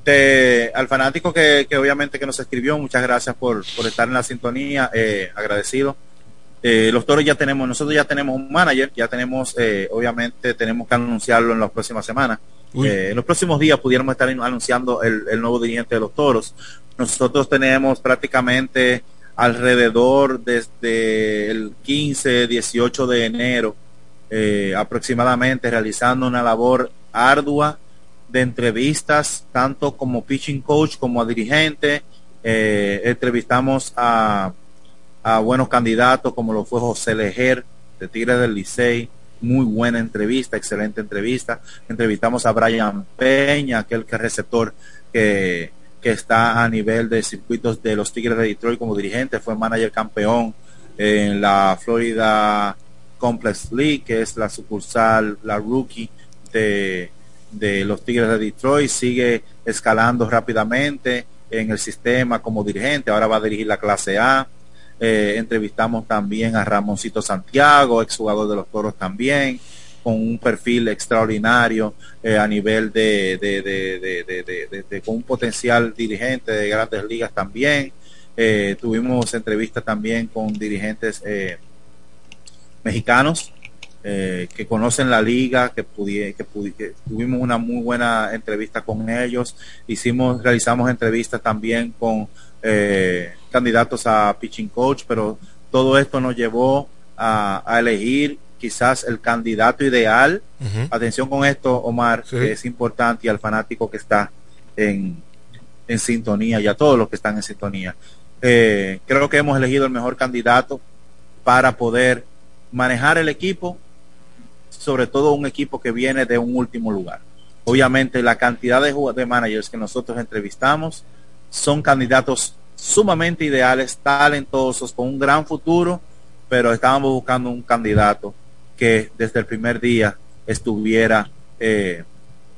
al fanático que, que obviamente que nos escribió, muchas gracias por, por estar en la sintonía, eh, agradecido. Eh, los toros ya tenemos, nosotros ya tenemos un manager, ya tenemos, eh, obviamente tenemos que anunciarlo en las próximas semanas. Eh, en los próximos días pudiéramos estar anunciando el, el nuevo dirigente de los toros. Nosotros tenemos prácticamente alrededor desde el 15, 18 de enero eh, aproximadamente realizando una labor ardua de entrevistas, tanto como pitching coach como a dirigente. Eh, entrevistamos a, a buenos candidatos como lo fue José Lejer de Tigres del Licey, muy buena entrevista, excelente entrevista. Entrevistamos a Brian Peña, aquel que receptor que, que está a nivel de circuitos de los Tigres de Detroit como dirigente, fue manager campeón en la Florida Complex League, que es la sucursal, la rookie de, de los Tigres de Detroit, sigue escalando rápidamente en el sistema como dirigente, ahora va a dirigir la clase A. Eh, entrevistamos también a Ramoncito Santiago, exjugador de los Toros también. con un perfil extraordinario eh, a nivel de, de, de, de, con un potencial dirigente de grandes ligas también. Eh, tuvimos entrevistas también con dirigentes mexicanos que conocen la liga, que, que, que, tuvimos una muy buena entrevista con ellos. Hicimos, realizamos entrevistas también con candidatos a pitching coach, pero todo esto nos llevó a, a elegir quizás el candidato ideal. Atención con esto, Omar, que es importante y al fanático que está en, en sintonía y a todos los que están en sintonía. Eh, creo que hemos elegido el mejor candidato para poder manejar el equipo, sobre todo un equipo que viene de un último lugar. Obviamente la cantidad de, de managers que nosotros entrevistamos son candidatos sumamente ideales, talentosos, con un gran futuro, pero estábamos buscando un candidato que desde el primer día estuviera eh,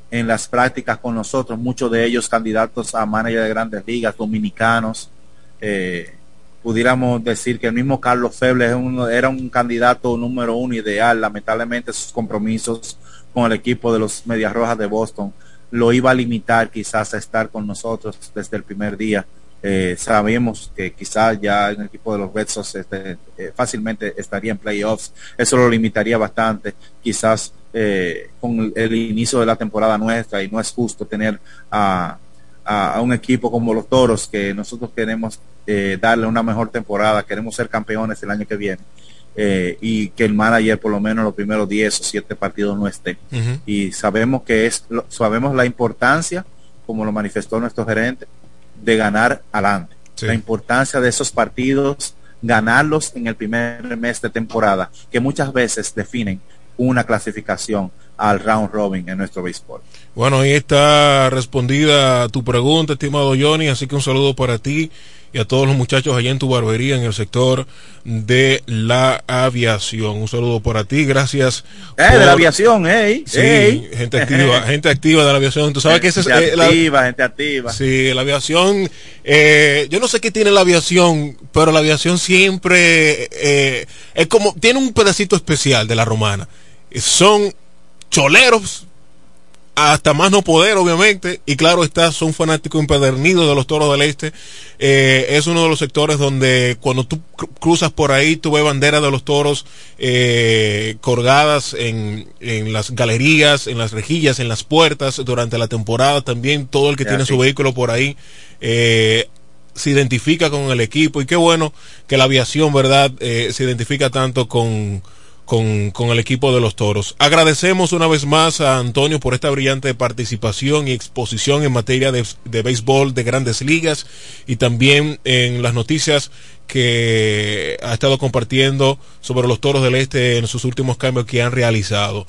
en las prácticas con nosotros, muchos de ellos candidatos a manager de grandes ligas, dominicanos. Eh, pudiéramos decir que el mismo Carlos Feble era un candidato número uno ideal. Lamentablemente sus compromisos con el equipo de los Medias Rojas de Boston lo iba a limitar quizás a estar con nosotros desde el primer día. Eh, sabemos que quizás ya en el equipo de los Red Sox este, eh, fácilmente estaría en playoffs. Eso lo limitaría bastante. Quizás eh, con el inicio de la temporada nuestra y no es justo tener a, un equipo como los Toros que nosotros queremos darle una mejor temporada, queremos ser campeones el año que viene. y que el manager por lo menos los primeros 10 o 7 partidos no esté. Y sabemos que es, sabemos la importancia, como lo manifestó nuestro gerente, de ganar adelante. La importancia de esos partidos, ganarlos en el primer mes de temporada, que muchas veces definen una clasificación al round robin en nuestro béisbol. Bueno, ahí está respondida tu pregunta, estimado Johnny, así que un saludo para ti y a todos los muchachos allá en tu barbería en el sector de la aviación. Un saludo para ti, gracias. Eh, de la aviación, eh. Sí, gente activa, gente activa de la aviación. Tú sabes que es eh, activa, gente activa. Sí, la aviación, eh, yo no sé qué tiene la aviación, pero la aviación siempre eh, es como tiene un pedacito especial de la romana. Son choleros hasta más no poder, obviamente, y claro está, son fanáticos empedernidos de los toros del este. Eh, es uno de los sectores donde cuando tú cruzas por ahí, tú ves banderas de los toros eh, colgadas en, en, las galerías, en las rejillas, en las puertas durante la temporada. También todo el que tiene su vehículo por ahí. Eh, se identifica con el equipo y qué bueno que la aviación, ¿verdad? Eh, se identifica tanto con, con, con, el equipo de los toros. Agradecemos una vez más a Antonio por esta brillante participación y exposición en materia de, de béisbol de grandes ligas y también en las noticias que ha estado compartiendo sobre los toros del este en sus últimos cambios que han realizado.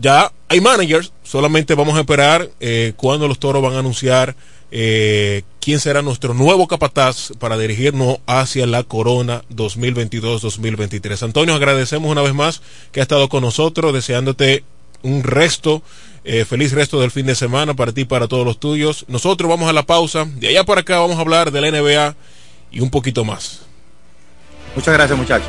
Ya hay managers, solamente vamos a esperar eh, cuando los toros van a anunciar eh, quién será nuestro nuevo capataz para dirigirnos hacia la corona 2022-2023. Antonio, agradecemos una vez más que ha estado con nosotros, deseándote un resto, eh, feliz resto del fin de semana para ti y para todos los tuyos. Nosotros vamos a la pausa, de allá para acá vamos a hablar de la NBA y un poquito más. Muchas gracias muchachos.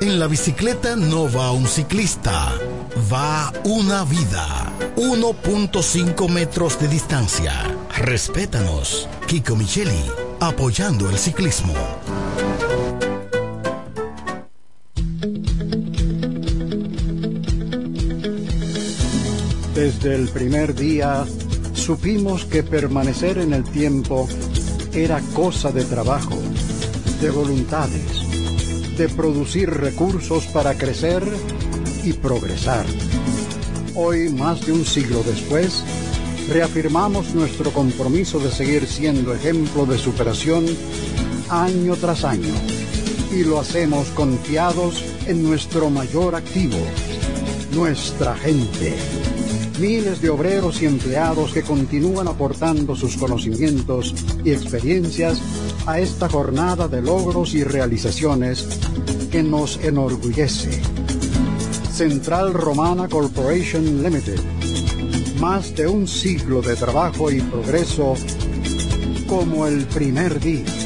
En la bicicleta no va un ciclista, va una vida. 1.5 metros de distancia. Respétanos. Kiko Micheli, apoyando el ciclismo. Desde el primer día supimos que permanecer en el tiempo era cosa de trabajo, de voluntades, de producir recursos para crecer y progresar. Hoy, más de un siglo después, reafirmamos nuestro compromiso de seguir siendo ejemplo de superación año tras año y lo hacemos confiados en nuestro mayor activo, nuestra gente. Miles de obreros y empleados que continúan aportando sus conocimientos y experiencias a esta jornada de logros y realizaciones que nos enorgullece. Central Romana Corporation Limited. Más de un siglo de trabajo y progreso como el primer día.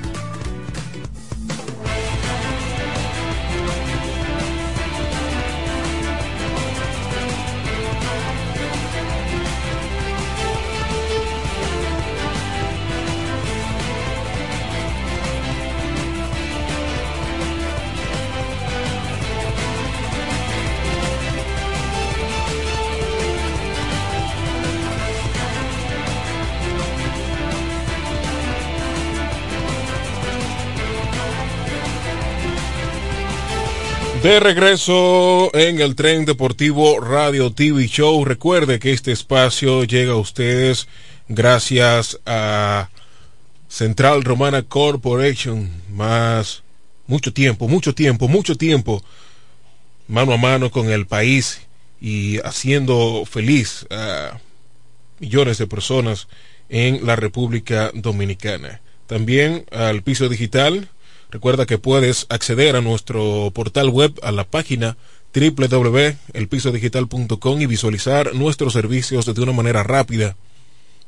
De regreso en el tren deportivo Radio TV Show. Recuerde que este espacio llega a ustedes gracias a Central Romana Corporation. Más mucho tiempo, mucho tiempo, mucho tiempo mano a mano con el país y haciendo feliz a millones de personas en la República Dominicana. También al piso digital Recuerda que puedes acceder a nuestro portal web a la página www.elpisodigital.com y visualizar nuestros servicios de una manera rápida,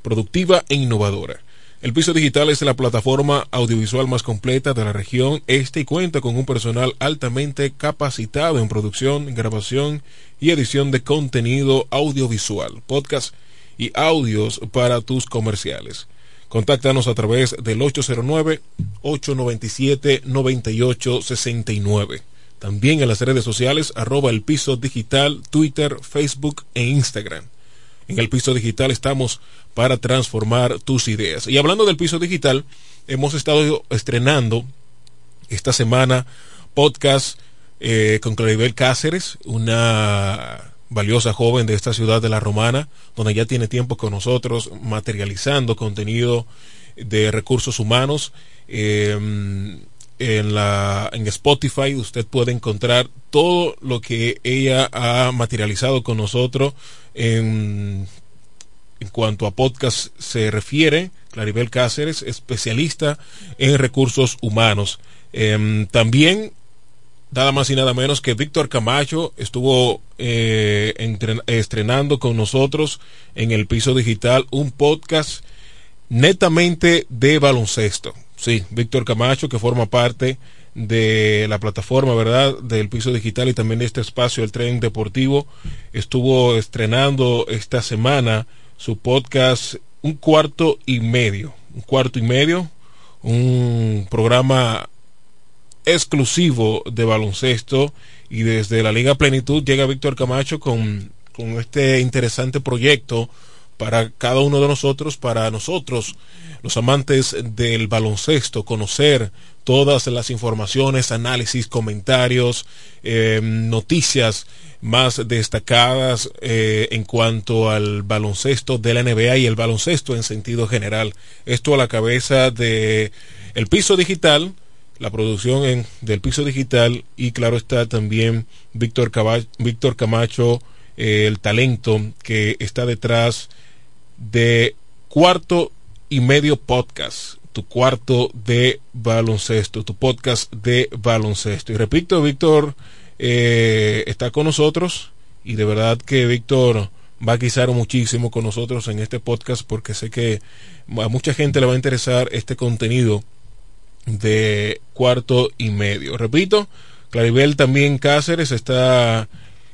productiva e innovadora. El Piso Digital es la plataforma audiovisual más completa de la región este y cuenta con un personal altamente capacitado en producción, grabación y edición de contenido audiovisual, podcast y audios para tus comerciales. Contáctanos a través del 809-897-9869. También en las redes sociales arroba el piso digital, Twitter, Facebook e Instagram. En el piso digital estamos para transformar tus ideas. Y hablando del piso digital, hemos estado estrenando esta semana podcast eh, con Claribel Cáceres, una valiosa joven de esta ciudad de La Romana, donde ya tiene tiempo con nosotros materializando contenido de recursos humanos. Em, en, la, en Spotify usted puede encontrar todo lo que ella ha materializado con nosotros en, en cuanto a podcast se refiere. Claribel Cáceres, especialista en recursos humanos. Em, también nada más y nada menos que Víctor Camacho estuvo eh, estrenando con nosotros en el piso digital un podcast netamente de baloncesto. Sí, Víctor Camacho que forma parte de la plataforma, ¿verdad? Del piso digital y también de este espacio, el tren deportivo, estuvo estrenando esta semana su podcast Un cuarto y medio. Un cuarto y medio, un programa exclusivo de baloncesto y desde la Liga Plenitud llega Víctor Camacho con, con este interesante proyecto para cada uno de nosotros, para nosotros, los amantes del baloncesto, conocer todas las informaciones, análisis, comentarios, eh, noticias más destacadas eh, en cuanto al baloncesto de la NBA y el baloncesto en sentido general. Esto a la cabeza de el piso digital, la producción en, del piso digital y claro está también Víctor, Víctor Camacho, eh, el talento que está detrás de cuarto y medio podcast, tu cuarto de baloncesto, tu podcast de baloncesto. Y repito, Víctor eh, está con nosotros y de verdad que Víctor va a quizar muchísimo con nosotros en este podcast porque sé que a mucha gente le va a interesar este contenido de cuarto y medio. Repito, Claribel también Cáceres está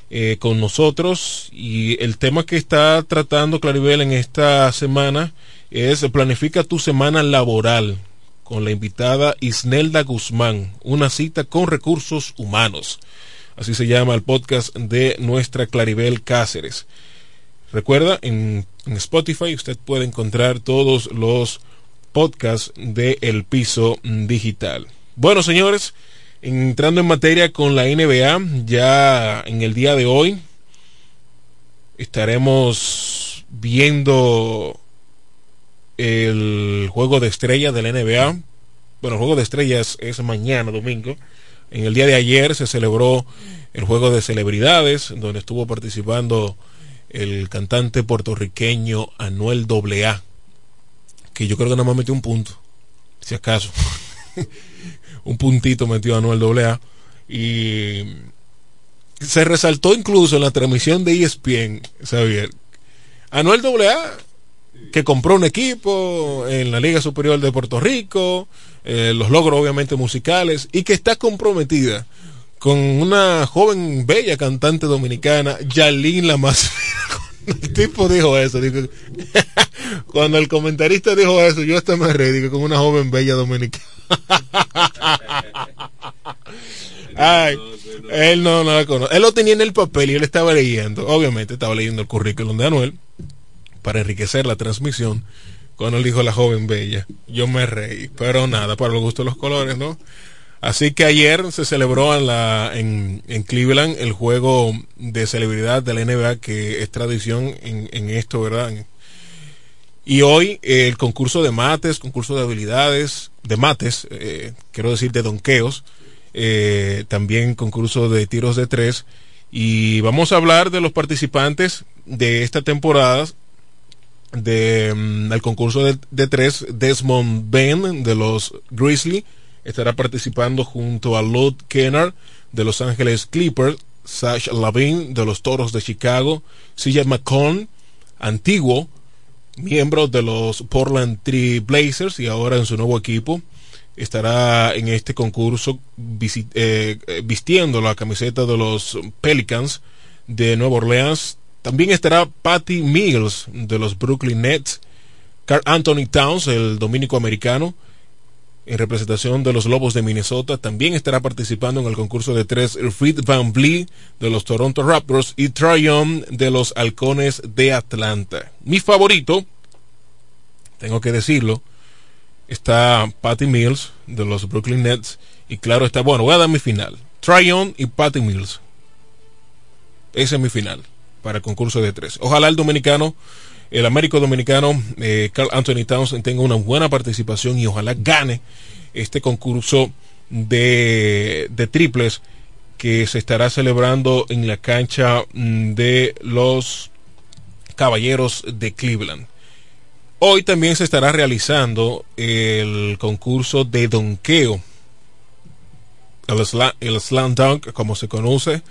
eh, con nosotros y el tema que está tratando Claribel en esta semana es planifica tu semana laboral con la invitada Isnelda Guzmán, una cita con recursos humanos. Así se llama el podcast de nuestra Claribel Cáceres. Recuerda, en, en Spotify usted puede encontrar todos los podcasts de El Piso Digital. Bueno, señores, Entrando en materia con la NBA, ya en el día de hoy estaremos viendo el juego de estrellas de la NBA. Bueno, el juego de estrellas es mañana, domingo. En el día de ayer se celebró el juego de celebridades, donde estuvo participando el cantante puertorriqueño Anuel AA, que yo creo que nada más metió un punto, si acaso. un puntito metió Anuel AA. Y se resaltó incluso en la transmisión de ESPN, Xavier. Anuel AA, que compró un equipo en la Liga Superior de Puerto Rico, eh, los logros obviamente musicales, y que está comprometida con una joven bella cantante dominicana, Yalín la más el tipo dijo eso. cuando el comentarista dijo eso, yo hasta me reí con una joven bella dominicana. Ay, él no, no la conoce. Él lo tenía en el papel y él estaba leyendo. Obviamente estaba leyendo el currículum de Anuel para enriquecer la transmisión. Cuando él dijo la joven bella, yo me reí. Pero nada, para los gustos los colores, ¿no? Así que ayer se celebró en, la, en, Cleveland el juego de celebridad de la NBA, que es tradición en, esto, ¿verdad? Y hoy el concurso de mates, concurso de habilidades, de mates, eh, quiero decir de donqueos, eh, también concurso de tiros de tres. Y vamos a hablar de los participantes de esta temporada del mm, concurso de, de, tres, Desmond Ben de los Grizzly estará participando junto a Lud Kennard de Los Ángeles Clippers, Sash Lavin de los Toros de Chicago, CJ McCon, antiguo miembro de los Portland Tree Blazers y ahora en su nuevo equipo, estará en este concurso eh, vistiendo la camiseta de los Pelicans de Nueva Orleans. También estará Patty Mills de los Brooklyn Nets, Carl Anthony Towns, el dominico americano, en representación de los Lobos de Minnesota. También estará participando en el concurso de tres Fred Van Vliet de los Toronto Raptors y Tryon de los Halcones de Atlanta. Mi favorito, tengo que decirlo, está Patty Mills de los Brooklyn Nets y claro está, bueno, voy a dar mi final. Tryon y Patty Mills. Ese es mi final para el concurso de tres. Ojalá el dominicano el Américo Dominicano, eh, Carl Anthony Townsend, tenga una buena participación y ojalá gane este concurso de, de triples que se estará celebrando en la cancha mm, de los Caballeros de Cleveland. Hoy también se estará realizando el concurso de donqueo, el slam, el slam dunk, como se conoce.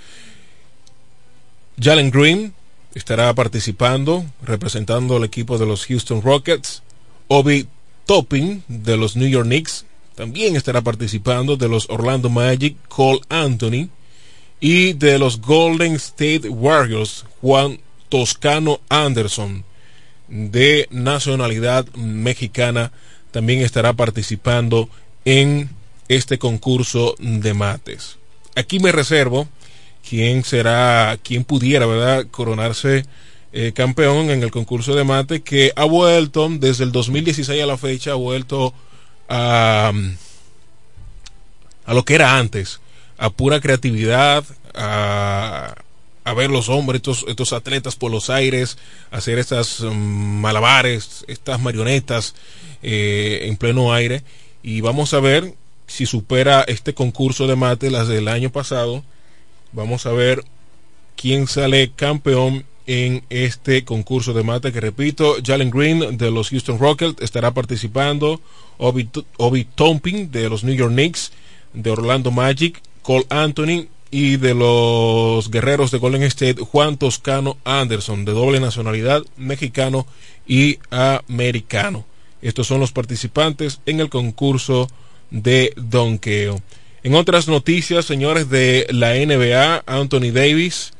Jalen Green estará participando representando al equipo de los Houston Rockets. Obi Topping de los New York Knicks también estará participando de los Orlando Magic, Cole Anthony y de los Golden State Warriors, Juan Toscano Anderson de nacionalidad mexicana también estará participando en este concurso de mates. Aquí me reservo quién será, quién pudiera, ¿verdad?, coronarse eh, campeón en el concurso de mate que ha vuelto desde el 2016 a la fecha, ha vuelto a, a lo que era antes, a pura creatividad, a, a ver los hombres, estos, atletas por los aires, hacer estas mm, malabares, estas marionetas eh, en pleno aire. Y vamos a ver si supera este concurso de mate, las del año pasado, Vamos a ver quién sale campeón en este concurso de mate que repito, Jalen Green de los Houston Rockets estará participando, Obi, Obi Tomping de los New York Knicks, de Orlando Magic, Cole Anthony y de los Guerreros de Golden State, Juan Toscano Anderson, de doble nacionalidad, mexicano y americano. Estos son los participantes en el concurso de donqueo. En otras noticias, señores de la NBA, Anthony Davis,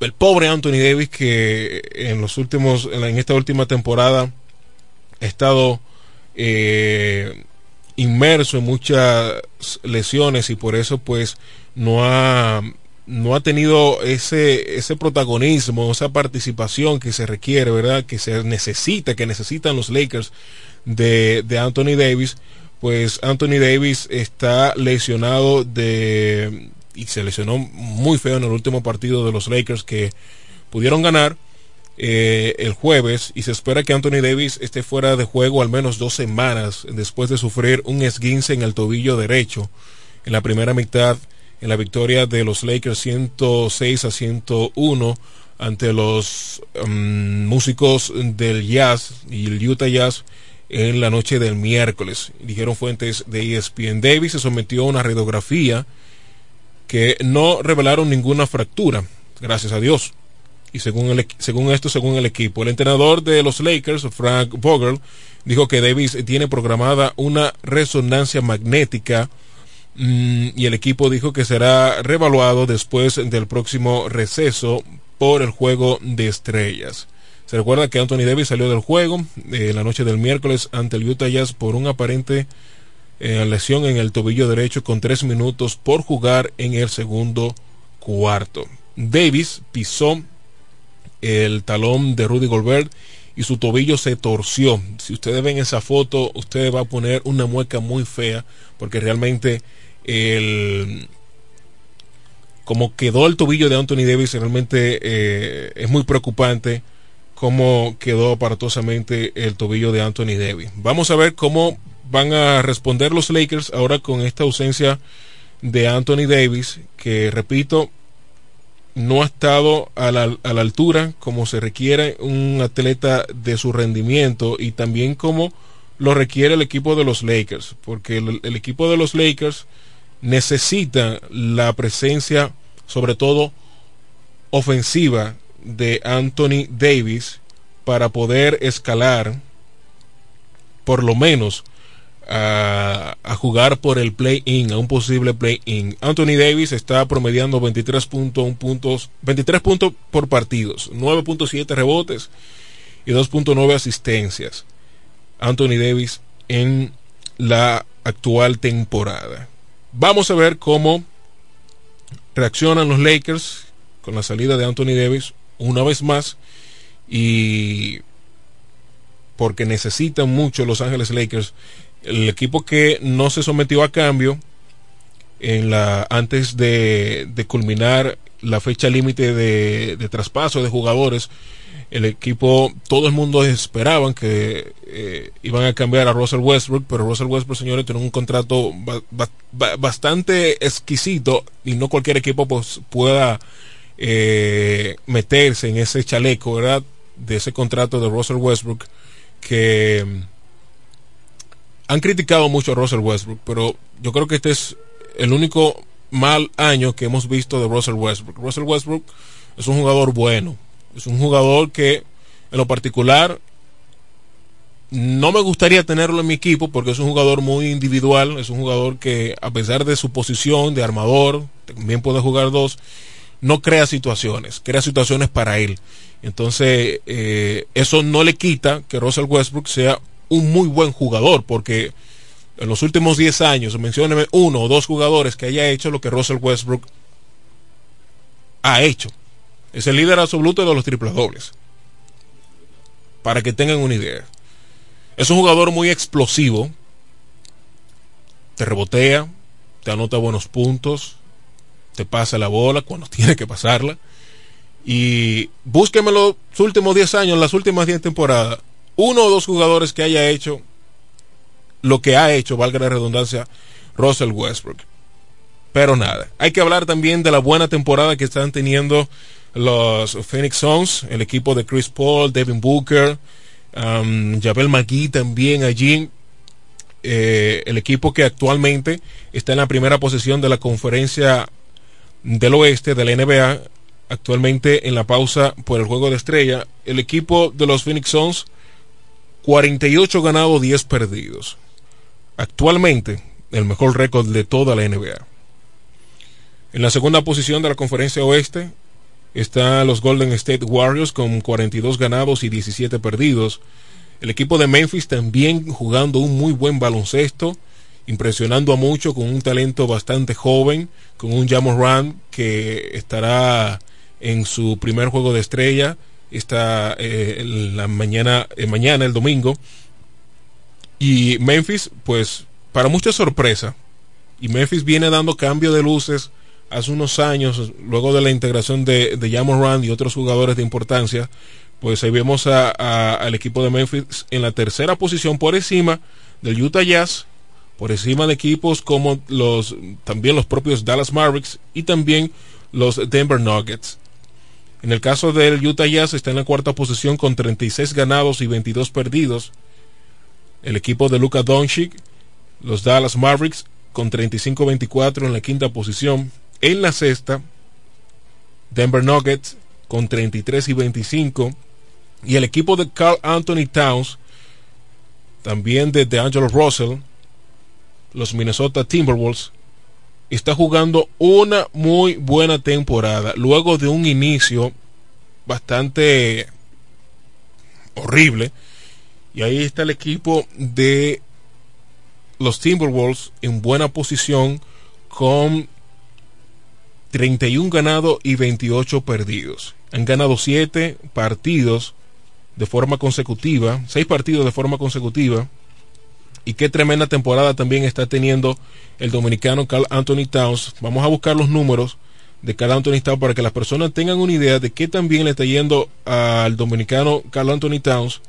el pobre Anthony Davis que en los últimos, en esta última temporada ha estado eh, inmerso en muchas lesiones y por eso pues no ha no ha tenido ese ese protagonismo, esa participación que se requiere, ¿verdad? Que se necesita, que necesitan los Lakers de, de Anthony Davis pues Anthony Davis está lesionado de y se lesionó muy feo en el último partido de los Lakers que pudieron ganar eh, el jueves y se espera que Anthony Davis esté fuera de juego al menos dos semanas después de sufrir un esguince en el tobillo derecho en la primera mitad en la victoria de los Lakers 106 a 101 ante los mm, músicos del Jazz y el Utah Jazz en la noche del miércoles. Dijeron fuentes de ESPN. Davis se sometió a una radiografía que no revelaron ninguna fractura, gracias a Dios. Y según, el, según esto, según el equipo, el entrenador de los Lakers, Frank Vogel, dijo que Davis tiene programada una resonancia magnética mm, y el equipo dijo que será revaluado después del próximo receso por el juego de estrellas. Se recuerda que Anthony Davis salió del juego eh, la noche del miércoles ante el Utah Jazz por un aparente eh, lesión en el tobillo derecho con tres minutos por jugar en el segundo cuarto. Davis pisó el talón de Rudy Goldberg y su tobillo se torció. Si ustedes ven esa foto, ustedes va a poner una mueca muy fea porque realmente el como quedó el tobillo de Anthony Davis realmente eh, es muy preocupante cómo quedó aparatosamente el tobillo de Anthony Davis. Vamos a ver cómo van a responder los Lakers ahora con esta ausencia de Anthony Davis, que repito, no ha estado a la, altura como se requiere un atleta de su rendimiento y también como lo requiere el equipo de los Lakers, porque el equipo de los Lakers necesita la presencia, sobre todo ofensiva, de Anthony Davis para poder escalar por lo menos a, jugar por el play-in, a un posible play-in. Anthony Davis está promediando 23 puntos, 23 puntos por partidos, 9.7 rebotes y 2.9 asistencias. Anthony Davis en la actual temporada. Vamos a ver cómo reaccionan los Lakers con la salida de Anthony Davis una vez más y porque necesitan mucho Los Ángeles Lakers, el equipo que no se sometió a cambio en la antes de, culminar la fecha límite de, traspaso de jugadores el equipo, todo el mundo esperaban que eh, iban a cambiar a Russell Westbrook, pero Russell Westbrook, señores, tiene un contrato bastante exquisito y no cualquier equipo pues, pueda eh, meterse en ese chaleco, ¿verdad? De ese contrato de Russell Westbrook que mm, han criticado mucho a Russell Westbrook, pero yo creo que este es el único mal año que hemos visto de Russell Westbrook. Russell Westbrook es un jugador bueno, es un jugador que en lo particular no me gustaría tenerlo en mi equipo porque es un jugador muy individual, es un jugador que a pesar de su posición de armador, también puede jugar dos, no crea situaciones, crea situaciones para él. Entonces, eh, eso no le quita que Russell Westbrook sea un muy buen jugador, porque en los últimos 10 años, mencióneme uno o dos jugadores que haya hecho lo que Russell Westbrook ha hecho. Es el líder absoluto de los triples dobles. Para que tengan una idea. Es un jugador muy explosivo. Te rebotea, te anota buenos puntos, te pasa la bola cuando tiene que pasarla. Y búsqueme los últimos 10 años, las últimas 10 temporadas, uno o dos jugadores que haya hecho lo que ha hecho, valga la redundancia, Russell Westbrook. Pero nada, hay que hablar también de la buena temporada que están teniendo los Phoenix Suns, el equipo de Chris Paul, Devin Booker, um, Javel McGee también allí. Eh, el equipo que actualmente está en la primera posición de la conferencia del oeste de la NBA, actualmente en la pausa por el juego de estrella. El equipo de los Phoenix Suns, 48 ganados, 10 perdidos. Actualmente, el mejor récord de toda la NBA. En la segunda posición de la conferencia oeste, están los Golden State Warriors con 42 ganados y 17 perdidos. El equipo de Memphis también jugando un muy buen baloncesto, impresionando a mucho con un talento bastante joven, con un Run que estará en su primer juego de estrella está eh, la mañana eh, mañana el domingo. Y Memphis pues para mucha sorpresa y Memphis viene dando cambio de luces hace unos años, luego de la integración de, de Rand y otros jugadores de importancia, pues ahí vemos al equipo de Memphis en la tercera posición por encima del Utah Jazz, por encima de equipos como los también los propios Dallas Mavericks y también los Denver Nuggets. En el caso del Utah Jazz está en la cuarta posición con 36 ganados y 22 perdidos. El equipo de Luka Doncic, los Dallas Mavericks con 35-24 en la quinta posición. En la sexta, Denver Nuggets con 33 y 25. Y el equipo de Carl Anthony Towns, también de DeAngelo Russell, los Minnesota Timberwolves, está jugando una muy buena temporada. Luego de un inicio bastante horrible. Y ahí está el equipo de los Timberwolves en buena posición con 31 ganados y 28 perdidos. Han ganado 7 partidos de forma consecutiva, 6 partidos de forma consecutiva. Y qué tremenda temporada también está teniendo el dominicano Carl Anthony Towns. Vamos a buscar los números de Carl Anthony Towns para que las personas tengan una idea de qué también le está yendo al dominicano Carl Anthony Towns.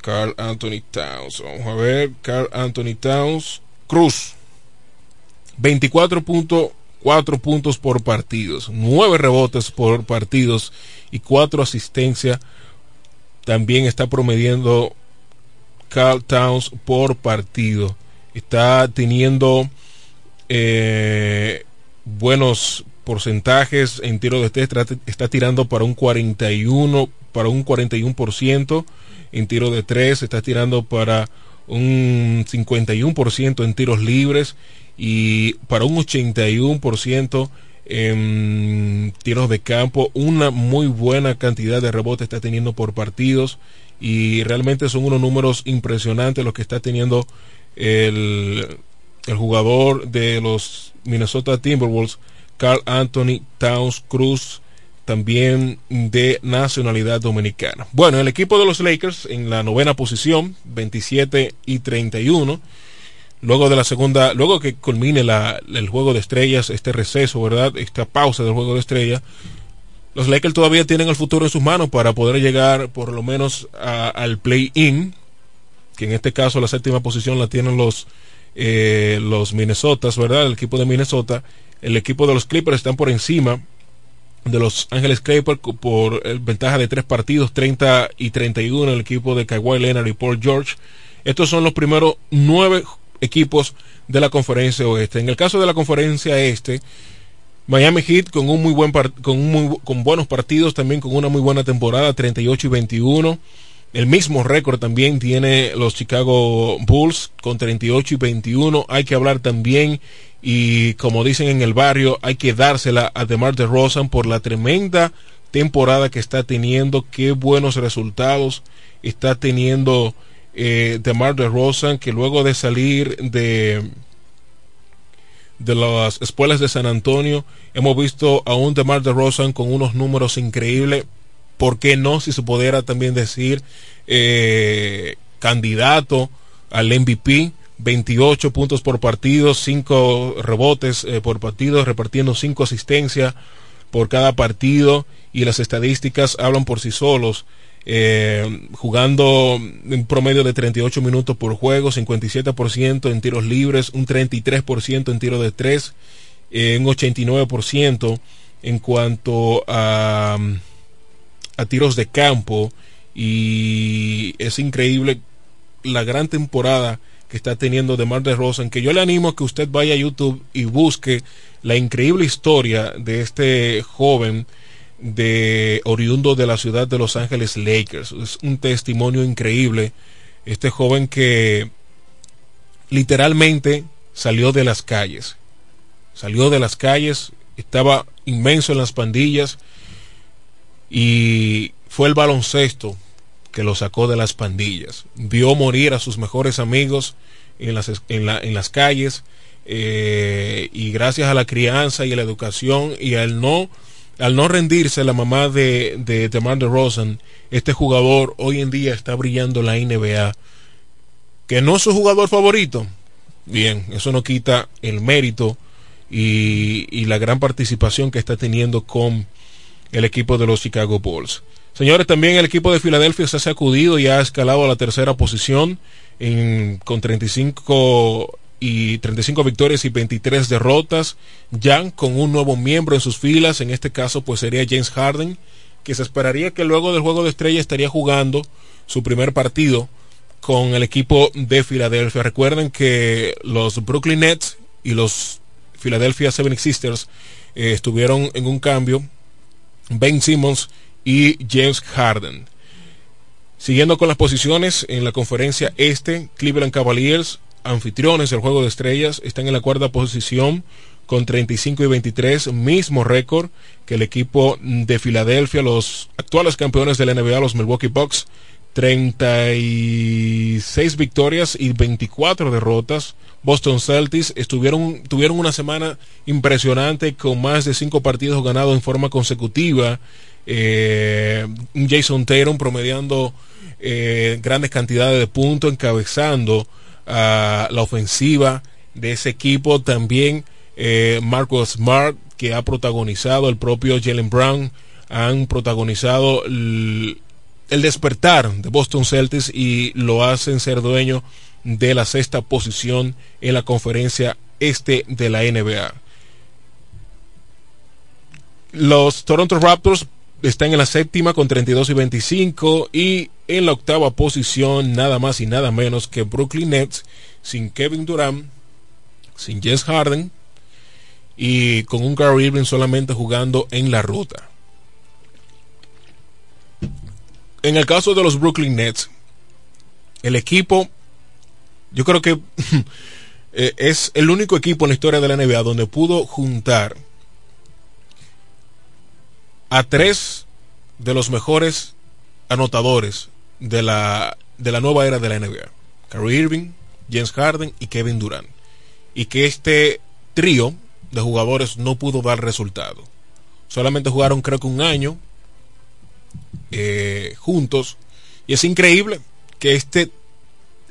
Carl Anthony Towns. Vamos a ver. Carl Anthony Towns. Cruz. 24.4 puntos por partidos, 9 rebotes por partidos y 4 asistencias. También está promediando Carl Towns por partido. Está teniendo eh, buenos porcentajes en tiro de tres. Está tirando para un 41, para un 41% en tiro de tres. Está tirando para un 51% en tiros libres y para un 81% en tiros de campo, una muy buena cantidad de rebotes está teniendo por partidos y realmente son unos números impresionantes los que está teniendo el, el jugador de los Minnesota Timberwolves, Carl Anthony Towns Cruz, también de nacionalidad dominicana. Bueno, el equipo de los Lakers en la novena posición, 27 y 31 luego de la segunda, luego que culmine el juego de estrellas, este receso, ¿verdad? Esta pausa del juego de estrellas, los Lakers todavía tienen el futuro en sus manos para poder llegar por lo menos al play-in, que en este caso la séptima posición la tienen los, eh, los Minnesotas, ¿verdad? El equipo de Minnesota. El equipo de los Clippers están por encima de los Ángeles Clippers por eh, ventaja de tres partidos, 30 y 31 el equipo de Kawhi Leonard y Paul George. Estos son los primeros nueve equipos de la conferencia oeste. En el caso de la conferencia este, Miami Heat con un muy buen con, buenos partidos, también con una muy buena temporada, 38 y 21. El mismo récord también tiene los Chicago Bulls con 38 y 21. Hay que hablar también y como dicen en el barrio, hay que dársela a DeMar DeRozan por la tremenda temporada que está teniendo, qué buenos resultados está teniendo eh, de Mar de Rosan, que luego de salir de, de las escuelas de San Antonio, hemos visto a un Mar de Rosan con unos números increíbles. ¿Por qué no? Si se pudiera también decir eh, candidato al MVP. 28 puntos por partido, 5 rebotes eh, por partido, repartiendo 5 asistencias por cada partido y las estadísticas hablan por sí solos eh, jugando un promedio de 38 minutos por juego, 57% en tiros libres, un 33% en tiro de 3, eh, un 89% en cuanto a, a tiros de campo. Y es increíble la gran temporada que está teniendo de Mar de Rosa, que yo le animo a que usted vaya a YouTube y busque la increíble historia de este joven de oriundo de la ciudad de Los Ángeles Lakers. Es un testimonio increíble. Este joven que literalmente salió de las calles. Salió de las calles, estaba inmenso en las pandillas y fue el baloncesto que lo sacó de las pandillas. Vio morir a sus mejores amigos en las, en, las calles eh, y gracias a la crianza y a la educación y al no al no rendirse la mamá de, de DeMar DeRozan, este jugador hoy en día está brillando la NBA. Que no es su jugador favorito. Bien, eso no quita el mérito y, y la gran participación que está teniendo con el equipo de los Chicago Bulls. Señores, también el equipo de Filadelfia se ha sacudido y ha escalado a la tercera posición con 35 y 35 victorias y 23 derrotas, ya con un nuevo miembro en sus filas, en este caso pues sería James Harden, que se esperaría que luego del juego de estrella estaría jugando su primer partido con el equipo de Filadelfia. Recuerden que los Brooklyn Nets y los Philadelphia Seven Sisters eh, estuvieron en un cambio, Ben Simmons y James Harden. Siguiendo con las posiciones en la conferencia este, Cleveland Cavaliers anfitriones del Juego de Estrellas están en la cuarta posición con 35 y 23, mismo récord que el equipo de Filadelfia, los actuales campeones de la NBA, los Milwaukee Bucks, 36 victorias y 24 derrotas. Boston Celtics estuvieron, tuvieron una semana impresionante con más de 5 partidos ganados en forma consecutiva. Eh, Jason Tatum promediando eh, grandes cantidades de puntos, encabezando a la ofensiva de ese equipo. También eh, Marcus Smart, que ha protagonizado, el propio Jalen Brown, han protagonizado el, despertar de Boston Celtics y lo hacen ser dueño de la sexta posición en la conferencia este de la NBA. Los Toronto Raptors están en la séptima con 32 y 25 y en la octava posición nada más y nada menos que Brooklyn Nets sin Kevin Durant, sin Jess Harden y con un Gary Irving solamente jugando en la ruta. En el caso de los Brooklyn Nets, el equipo, yo creo que eh, es el único equipo en la historia de la NBA donde pudo juntar a tres de los mejores anotadores de la, de la nueva era de la NBA. Kyrie Irving, James Harden y Kevin Durant. Y que este trío de jugadores no pudo dar resultado. Solamente jugaron creo que un año eh, juntos. Y es increíble que este,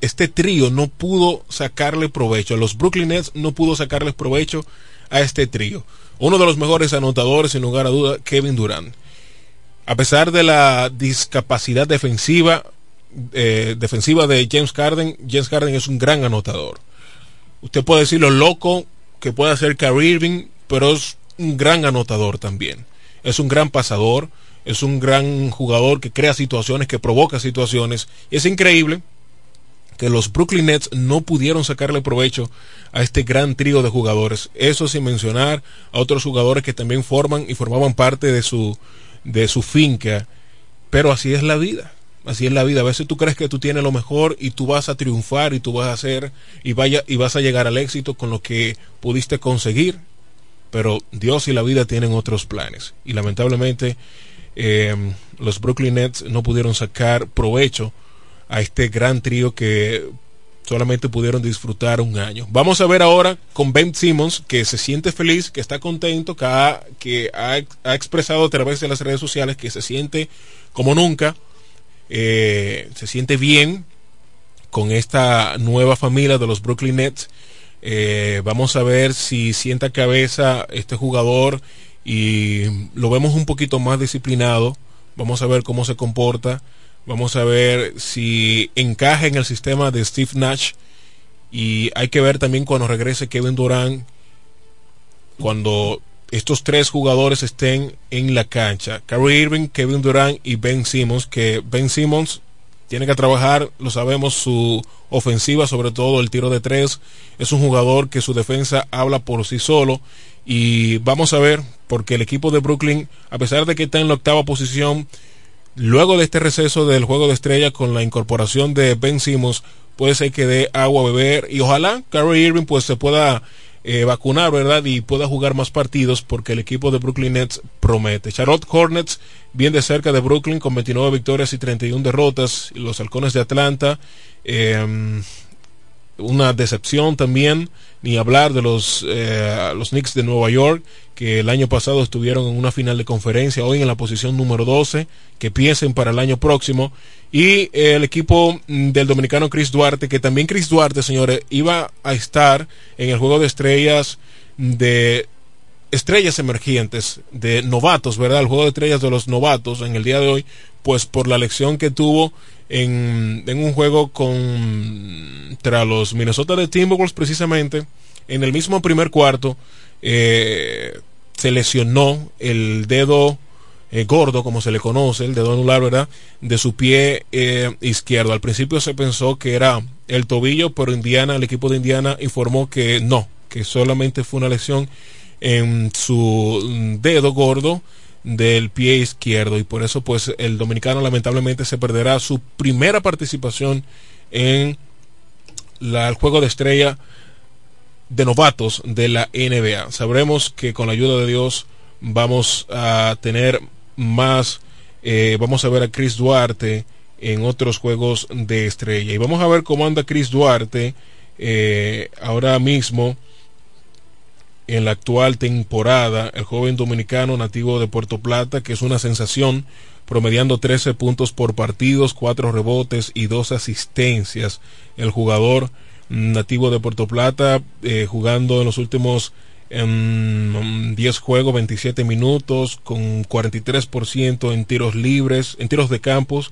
este trío no pudo sacarle provecho. Los Brooklyn Nets no pudo sacarles provecho a este trío. Uno de los mejores anotadores, sin lugar a duda, Kevin Durant. A pesar de la discapacidad defensiva, eh, defensiva de James Harden, James Harden es un gran anotador. Usted puede decir lo loco que puede hacer Kyrie Irving, pero es un gran anotador también. Es un gran pasador, es un gran jugador que crea situaciones, que provoca situaciones. Y es increíble que los Brooklyn Nets no pudieron sacarle provecho a este gran trío de jugadores. Eso sin mencionar a otros jugadores que también forman y formaban parte de su, de su finca. Pero así es la vida. Así es la vida. A veces tú crees que tú tienes lo mejor y tú vas a triunfar y tú vas a hacer y vaya y vas a llegar al éxito con lo que pudiste conseguir. Pero Dios y la vida tienen otros planes. Y lamentablemente eh, los Brooklyn Nets no pudieron sacar provecho a este gran trío que solamente pudieron disfrutar un año. Vamos a ver ahora con Ben Simmons, que se siente feliz, que está contento, que ha, expresado a través de las redes sociales que se siente como nunca, eh, se siente bien con esta nueva familia de los Brooklyn Nets. Eh, vamos a ver si sienta cabeza este jugador y lo vemos un poquito más disciplinado. Vamos a ver cómo se comporta. Vamos a ver si encaja en el sistema de Steve Nash. Y hay que ver también cuando regrese Kevin Durant, cuando estos tres jugadores estén en la cancha. Kyrie Irving, Kevin Durant y Ben Simmons, que Ben Simmons tiene que trabajar, lo sabemos, su ofensiva, sobre todo el tiro de tres. Es un jugador que su defensa habla por sí solo. Y vamos a ver, porque el equipo de Brooklyn, a pesar de que está en la octava posición, Luego de este receso del juego de estrella con la incorporación de Ben Simmons, puede ser que dé agua a beber y ojalá Kyrie Irving pues se pueda eh, vacunar, ¿verdad? Y pueda jugar más partidos porque el equipo de Brooklyn Nets promete. Charlotte Hornets, bien de cerca de Brooklyn con 29 victorias y 31 derrotas. Los halcones de Atlanta, em, una decepción también, ni hablar de los, eh, los Knicks de Nueva York, que el año pasado estuvieron en una final de conferencia, hoy en la posición número 12, que piensen para el año próximo. Y el equipo mm, del dominicano Chris Duarte, que también Chris Duarte, señores, iba a estar en el juego de estrellas de estrellas emergentes, de novatos, ¿verdad? El juego de estrellas de los novatos en el día de hoy, pues por la lección que tuvo en, en un juego contra los Minnesota de Timberwolves precisamente, en el mismo primer cuarto, eh, se lesionó el dedo eh, gordo, como se le conoce, el dedo anular, ¿verdad? De su pie eh, izquierdo. Al principio se pensó que era el tobillo, pero Indiana, el equipo de Indiana informó que no, que solamente fue una lesión en su dedo gordo del pie izquierdo y por eso pues el dominicano lamentablemente se perderá su primera participación en la, el juego de estrella de novatos de la NBA. Sabremos que con la ayuda de Dios vamos a tener más, eh, vamos a ver a Chris Duarte en otros juegos de estrella. Y vamos a ver cómo anda Chris Duarte eh, ahora mismo en la actual temporada. El joven dominicano nativo de Puerto Plata, que es una sensación, promediando 13 puntos por partidos, 4 rebotes y 2 asistencias. El jugador nativo de Puerto Plata, eh, jugando en los últimos 10 em, juegos, 27 minutos, con 43% en tiros libres, en tiros de campos,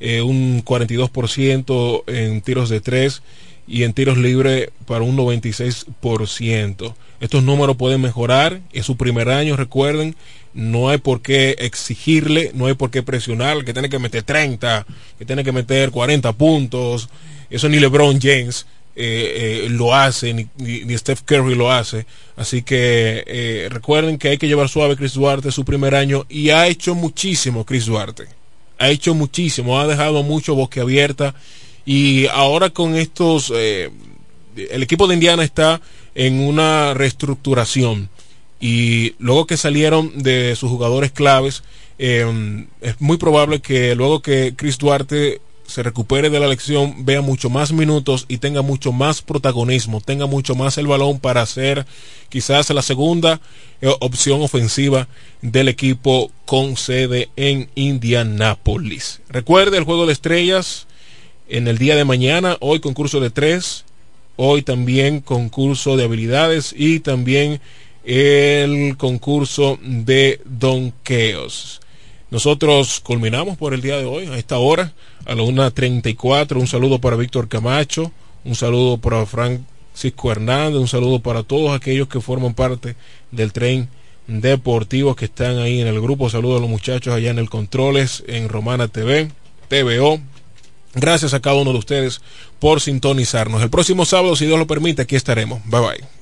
eh, un 42% en tiros de 3 y en tiros libres para un 96%. Estos números pueden mejorar, es su primer año, recuerden, no hay por qué exigirle, no hay por qué presionar, que tiene que meter 30, que tiene que meter 40 puntos, eso ni LeBron James eh, eh, lo hace, ni, ni, Steph Curry lo hace. Así que eh, recuerden que hay que llevar suave Chris Duarte su primer año y ha hecho muchísimo Chris Duarte. Ha hecho muchísimo, ha dejado mucho abierta y ahora con estos, el equipo de Indiana está en una reestructuración y luego que salieron de sus jugadores claves, eh, es muy probable que luego que Chris Duarte se recupere de la lección, vea mucho más minutos y tenga mucho más protagonismo, tenga mucho más el balón para ser quizás la segunda eh, opción ofensiva del equipo con sede en Indianápolis. Recuerde el juego de estrellas en el día de mañana, hoy concurso de tres, hoy también concurso de habilidades y también el concurso de donkeos. Nosotros culminamos por el día de hoy, a esta hora, a la 1.34. Un saludo para Víctor Camacho, un saludo para Francisco Hernández, un saludo para todos aquellos que forman parte del tren deportivo que están ahí en el grupo. Saludo a los muchachos allá en el Controles, en Romana TV, TVO. Gracias a cada uno de ustedes por sintonizarnos. El próximo sábado, si Dios lo permite, aquí estaremos. Bye bye.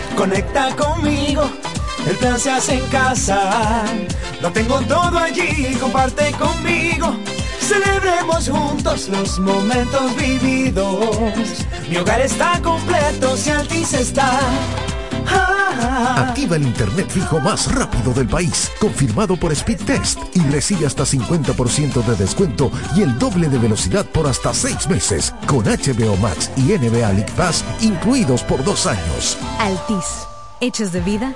conecta conmigo. El plan se hace en casa. Lo tengo todo allí, comparte conmigo. Celebremos juntos los momentos vividos. Mi hogar está completo si Altis está. Activa el internet fijo más rápido del país, confirmado por Speed Test y recibe hasta 50% de descuento y el doble de velocidad por hasta 6 meses, con HBO Max y NBA League Pass incluidos por dos años. Altis, hechos de vida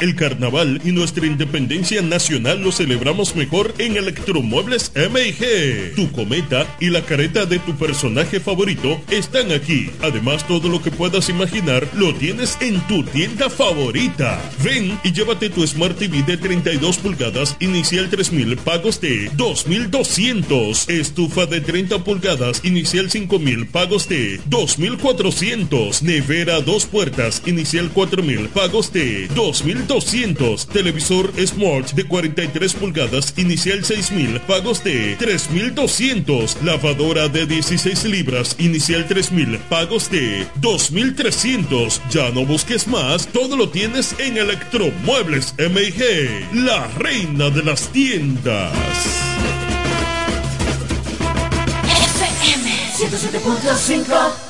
El carnaval y nuestra independencia nacional lo celebramos mejor en Electromuebles MG. Tu cometa y la careta de tu personaje favorito están aquí. Además, todo lo que puedas imaginar lo tienes en tu tienda favorita. Ven y llévate tu Smart TV de 32 pulgadas, inicial 3000, pagos de 2200. Estufa de 30 pulgadas, inicial 5000, pagos de 2400. Nevera dos puertas, inicial 4000, pagos de 2000 200. Televisor Smart de 43 pulgadas, inicial 6000, pagos de 3200. Lavadora de 16 libras, inicial 3000, pagos de 2300. Ya no busques más, todo lo tienes en Electromuebles MIG, la reina de las tiendas. FM 107.5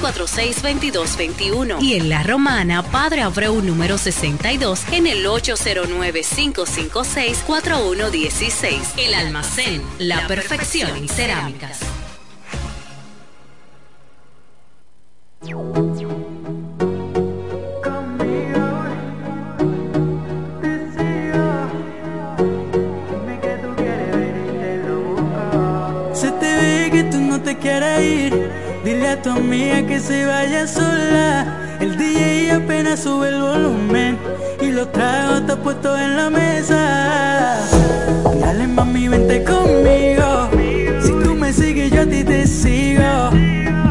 246-2221. Y en La Romana, Padre Abreu número 62 en el 809-556-4116. El almacén, la perfección en cerámicas. Se te ve que tú no te quieres ir. Dile a tu amiga que se vaya sola. El DJ apenas sube el volumen y los tragos está puesto en la mesa. Dale mami, vente conmigo. Si tú me sigues, yo a ti te sigo.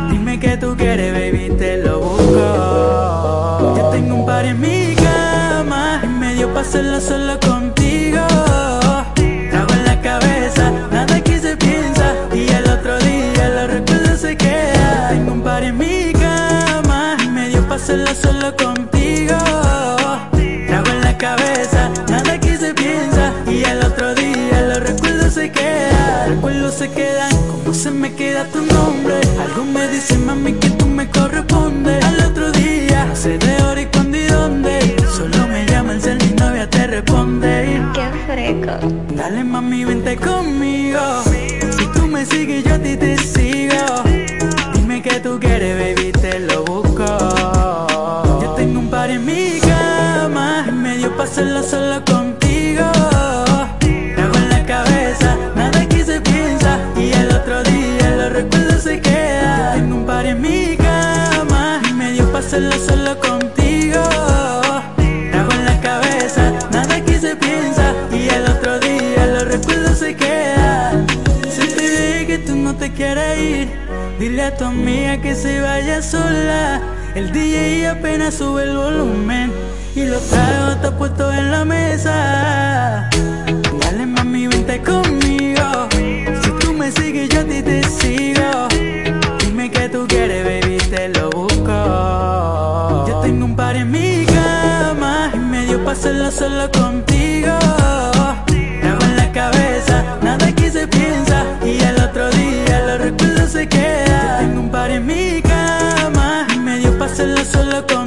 Dime que tú quieres, baby, te lo busco. Yo tengo un par en mi cama y medio para hacerlo solo se quedan, como se me queda tu nombre. Algo me dice mami que tú me correspondes. Al otro día, no sé de hora y cuándo y dónde. Solo me llama el cel, mi novia te responde. Qué freco. Dale mami, vente conmigo. Si tú me sigues, yo a ti te sigo. Dime que tú quieres, baby, te lo busco. Yo tengo un par en mi cama y medio para hacerlo solo quieres ir, dile a tu amiga que se vaya sola. El DJ apenas sube el volumen y los tragos está puesto en la mesa. Dale mami, vente conmigo. Si tú me sigues, yo ti te sigo. Dime que tú quieres, baby, te lo busco. Yo tengo un par en mi cama y medio para hacerlo solo contigo. Trago en la cabeza, nada aquí se piensa se quedan. Yo tengo un par en mi cama medio para hacerlo solo contigo.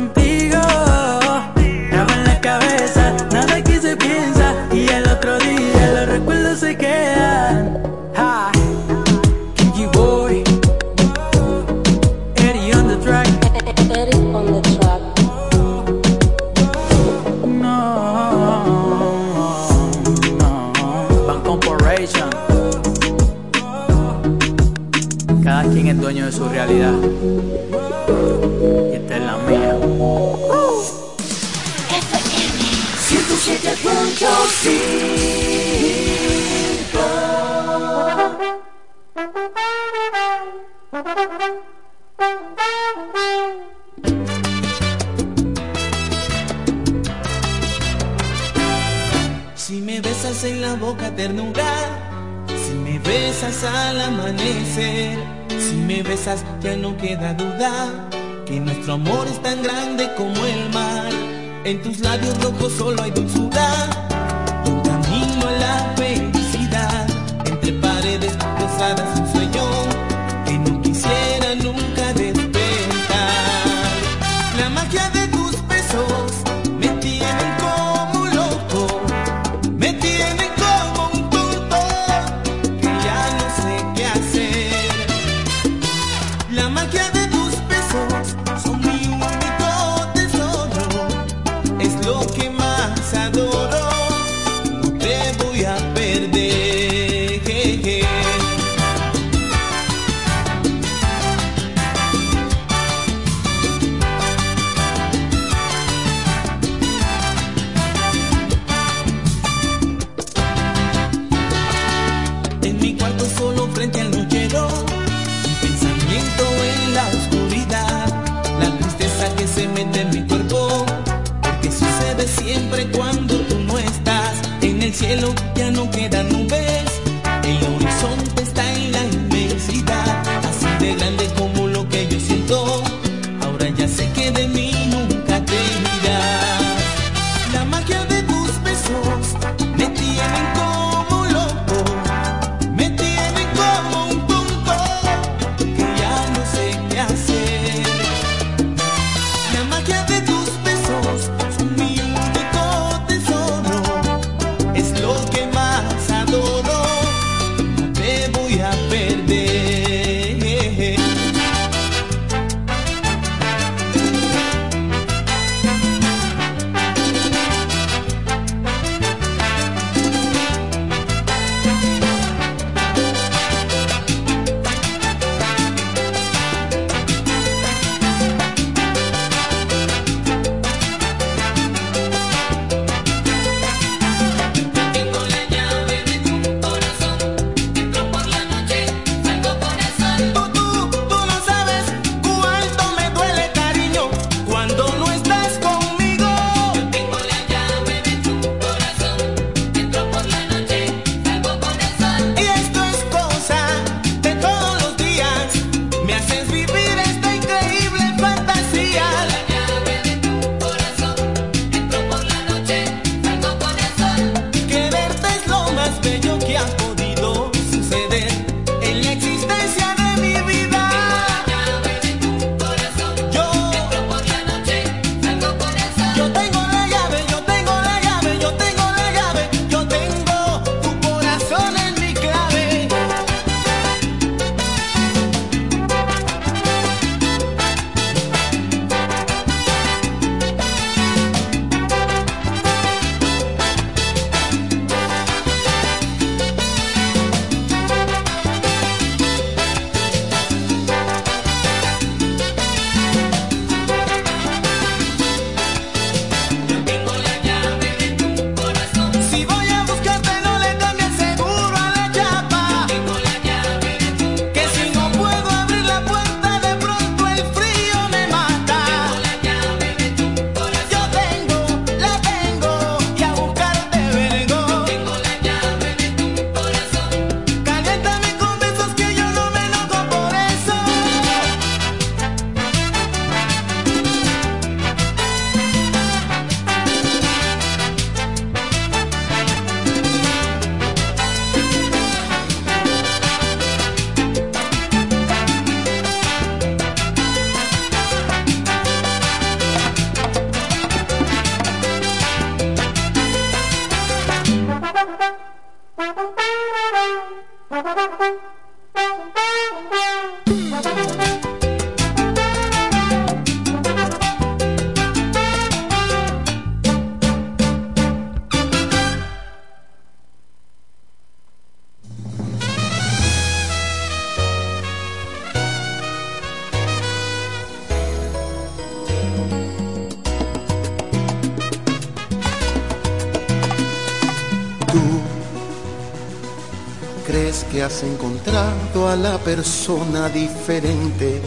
Has encontrado a la persona diferente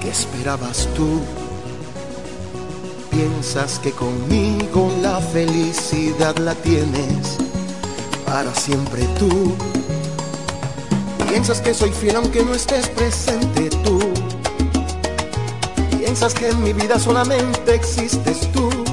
que esperabas tú. Piensas que conmigo la felicidad la tienes para siempre tú. Piensas que soy fiel aunque no estés presente tú. Piensas que en mi vida solamente existes tú.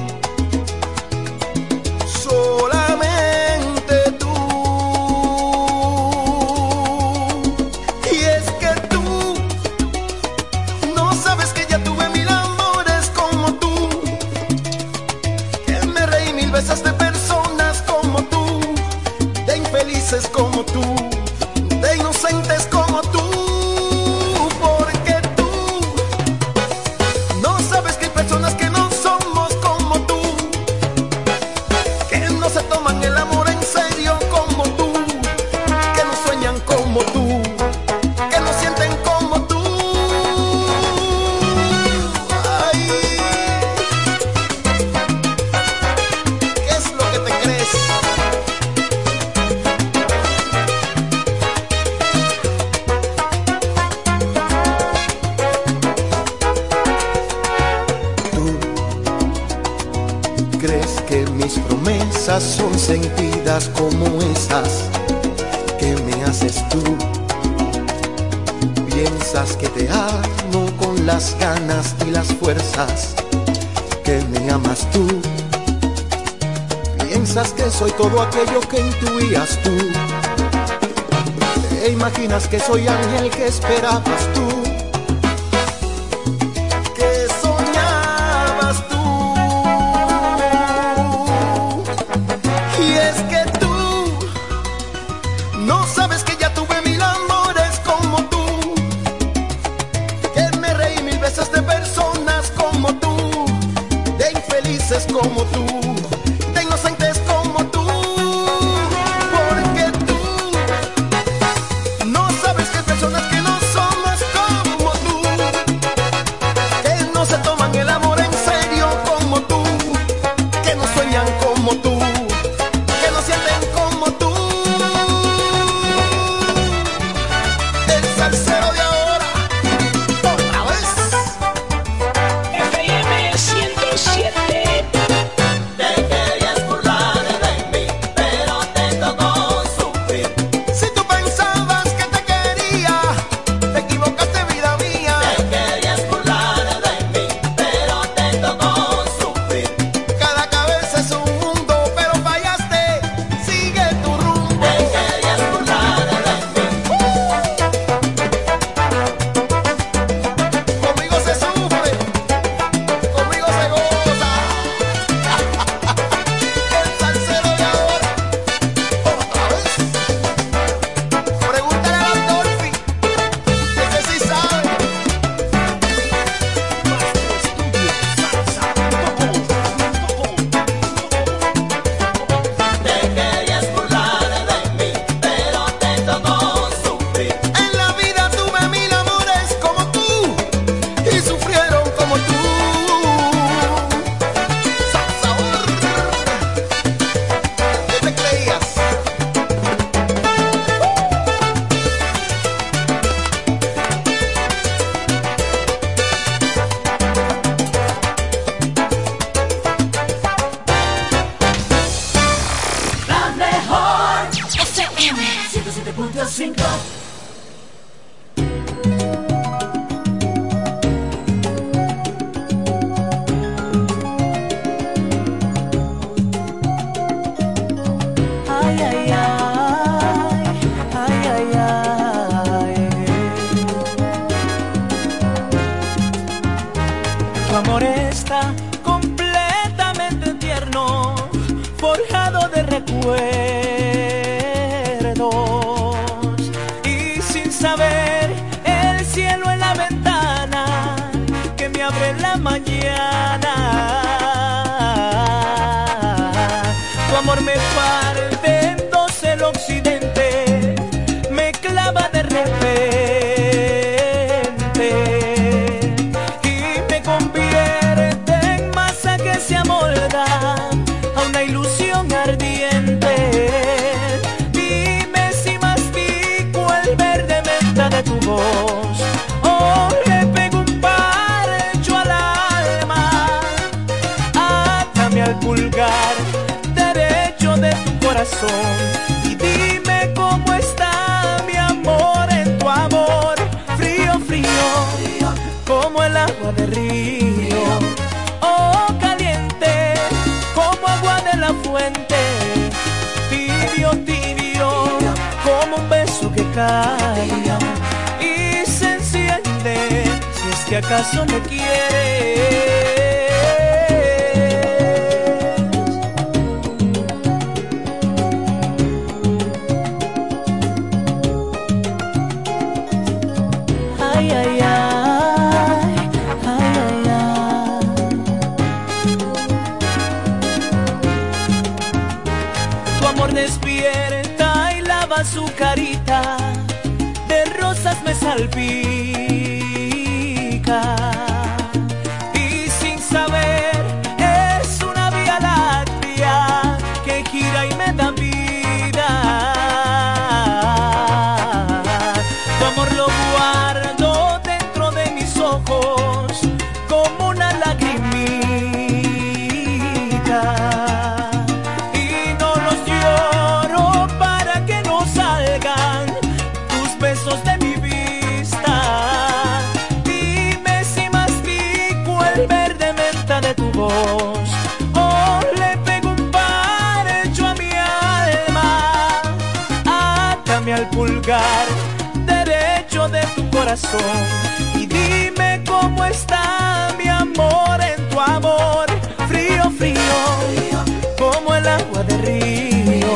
y dime cómo está mi amor en tu amor, frío, frío, como el agua de río,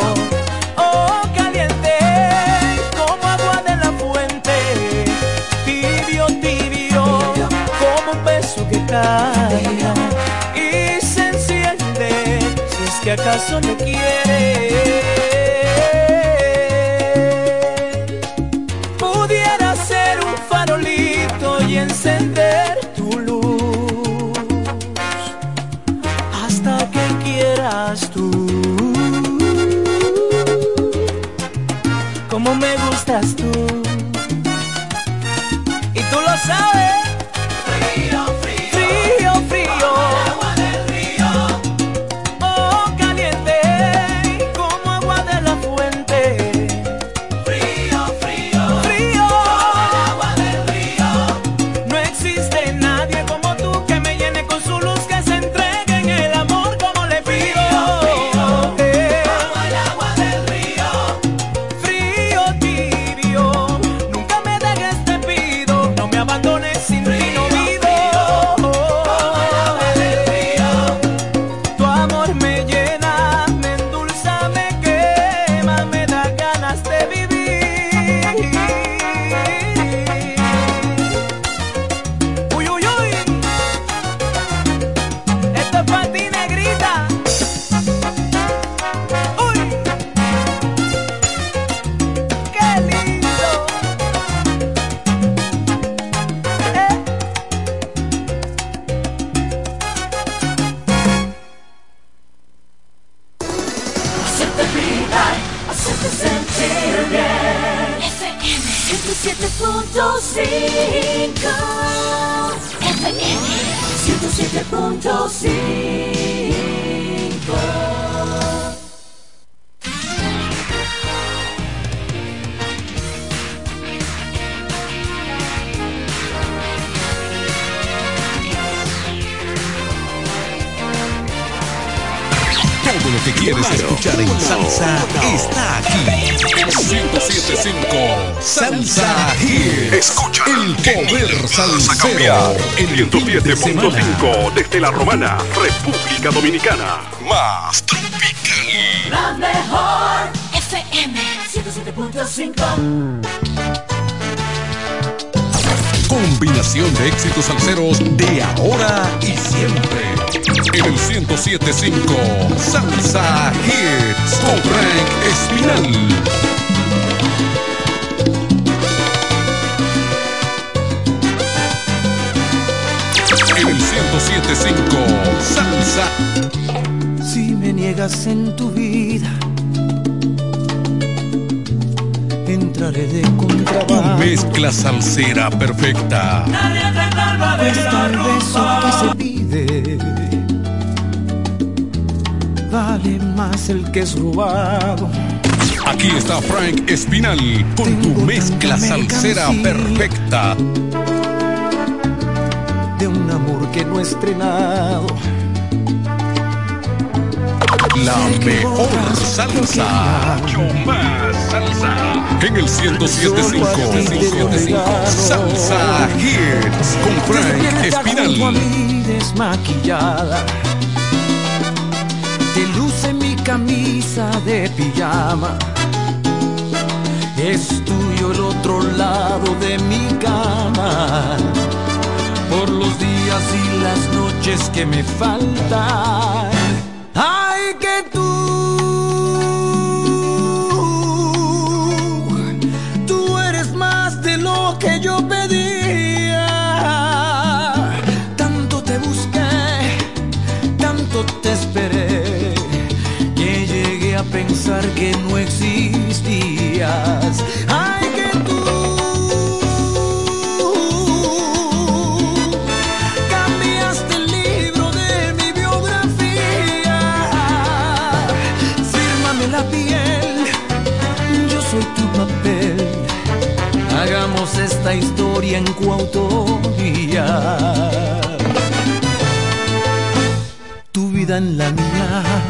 oh caliente, como agua de la fuente, tibio, tibio, como un beso que cae. Y se enciende, si es que acaso me quieres. el 107.5 de desde la Romana, República Dominicana. Más tropical. La mejor FM 107.5 combinación de éxitos salseros de ahora y siempre. En el 1075, Salsa Hits con Frank Espinal. 1075 Salsa. Si me niegas en tu vida, entraré de Tu contrabando. mezcla salsera perfecta. Cuesta el beso que se pide. Vale más el que es robado. Aquí está Frank Espinal con tu mezcla salsera perfecta. De un amor que no he estrenado. La mejor salsa. Mucho más salsa. En el 1075 Salsa Hits con Frank Espinal. desmaquillada. Te luce mi camisa de pijama. Es tuyo el otro lado de mi cama. Y las noches que me faltan. Ay, que tú, tú eres más de lo que yo pedía. Tanto te busqué, tanto te esperé, que llegué a pensar que no existías. Ay, que historia en coautoría. Tu vida en la mía.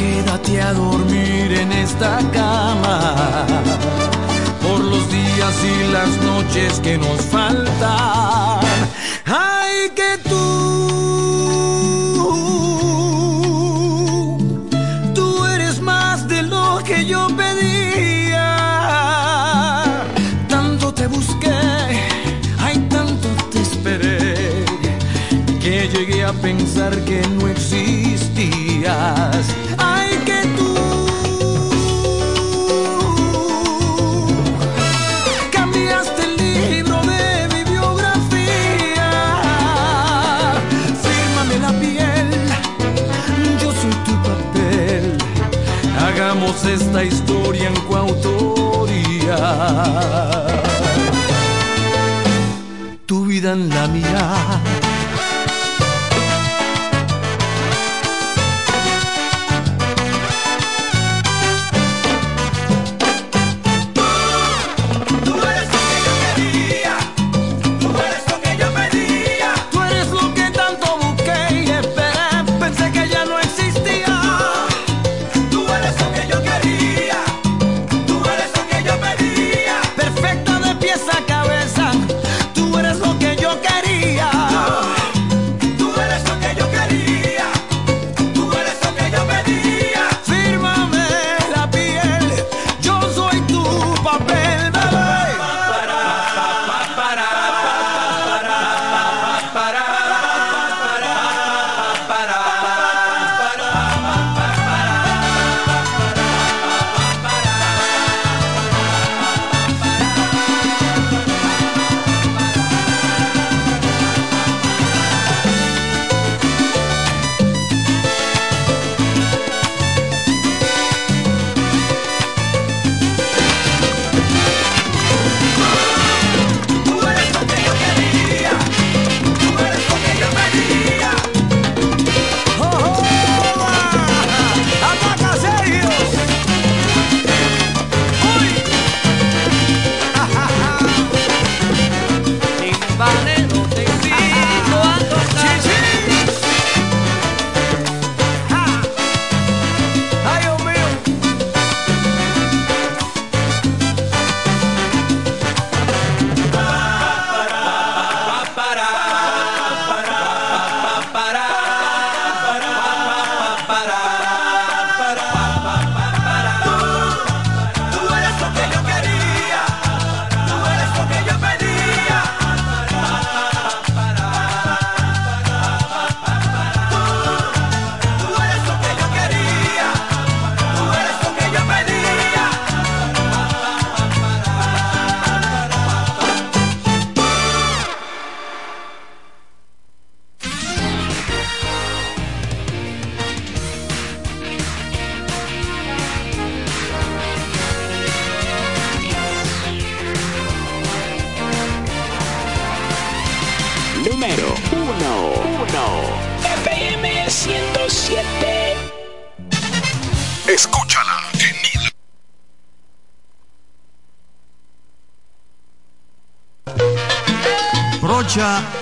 Quédate a dormir en esta cama por los días y las noches que nos faltan. Ay, que tú, tú eres más de lo que yo pedía. Tanto te busqué, ay, tanto te esperé, que llegué a pensar que no existías. En la mía.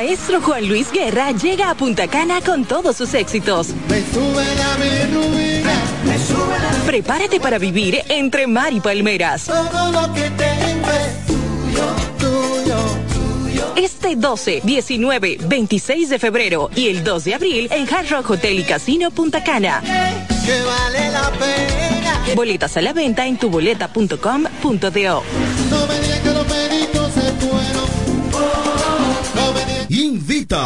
Maestro Juan Luis Guerra llega a Punta Cana con todos sus éxitos. Prepárate para vivir entre mar y palmeras. Este 12, 19, 26 de febrero y el 2 de abril en Hard Rock Hotel y Casino Punta Cana. Que vale la pena. Boletas a la venta en tuboleta.com.do.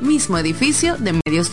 mismo edificio de medios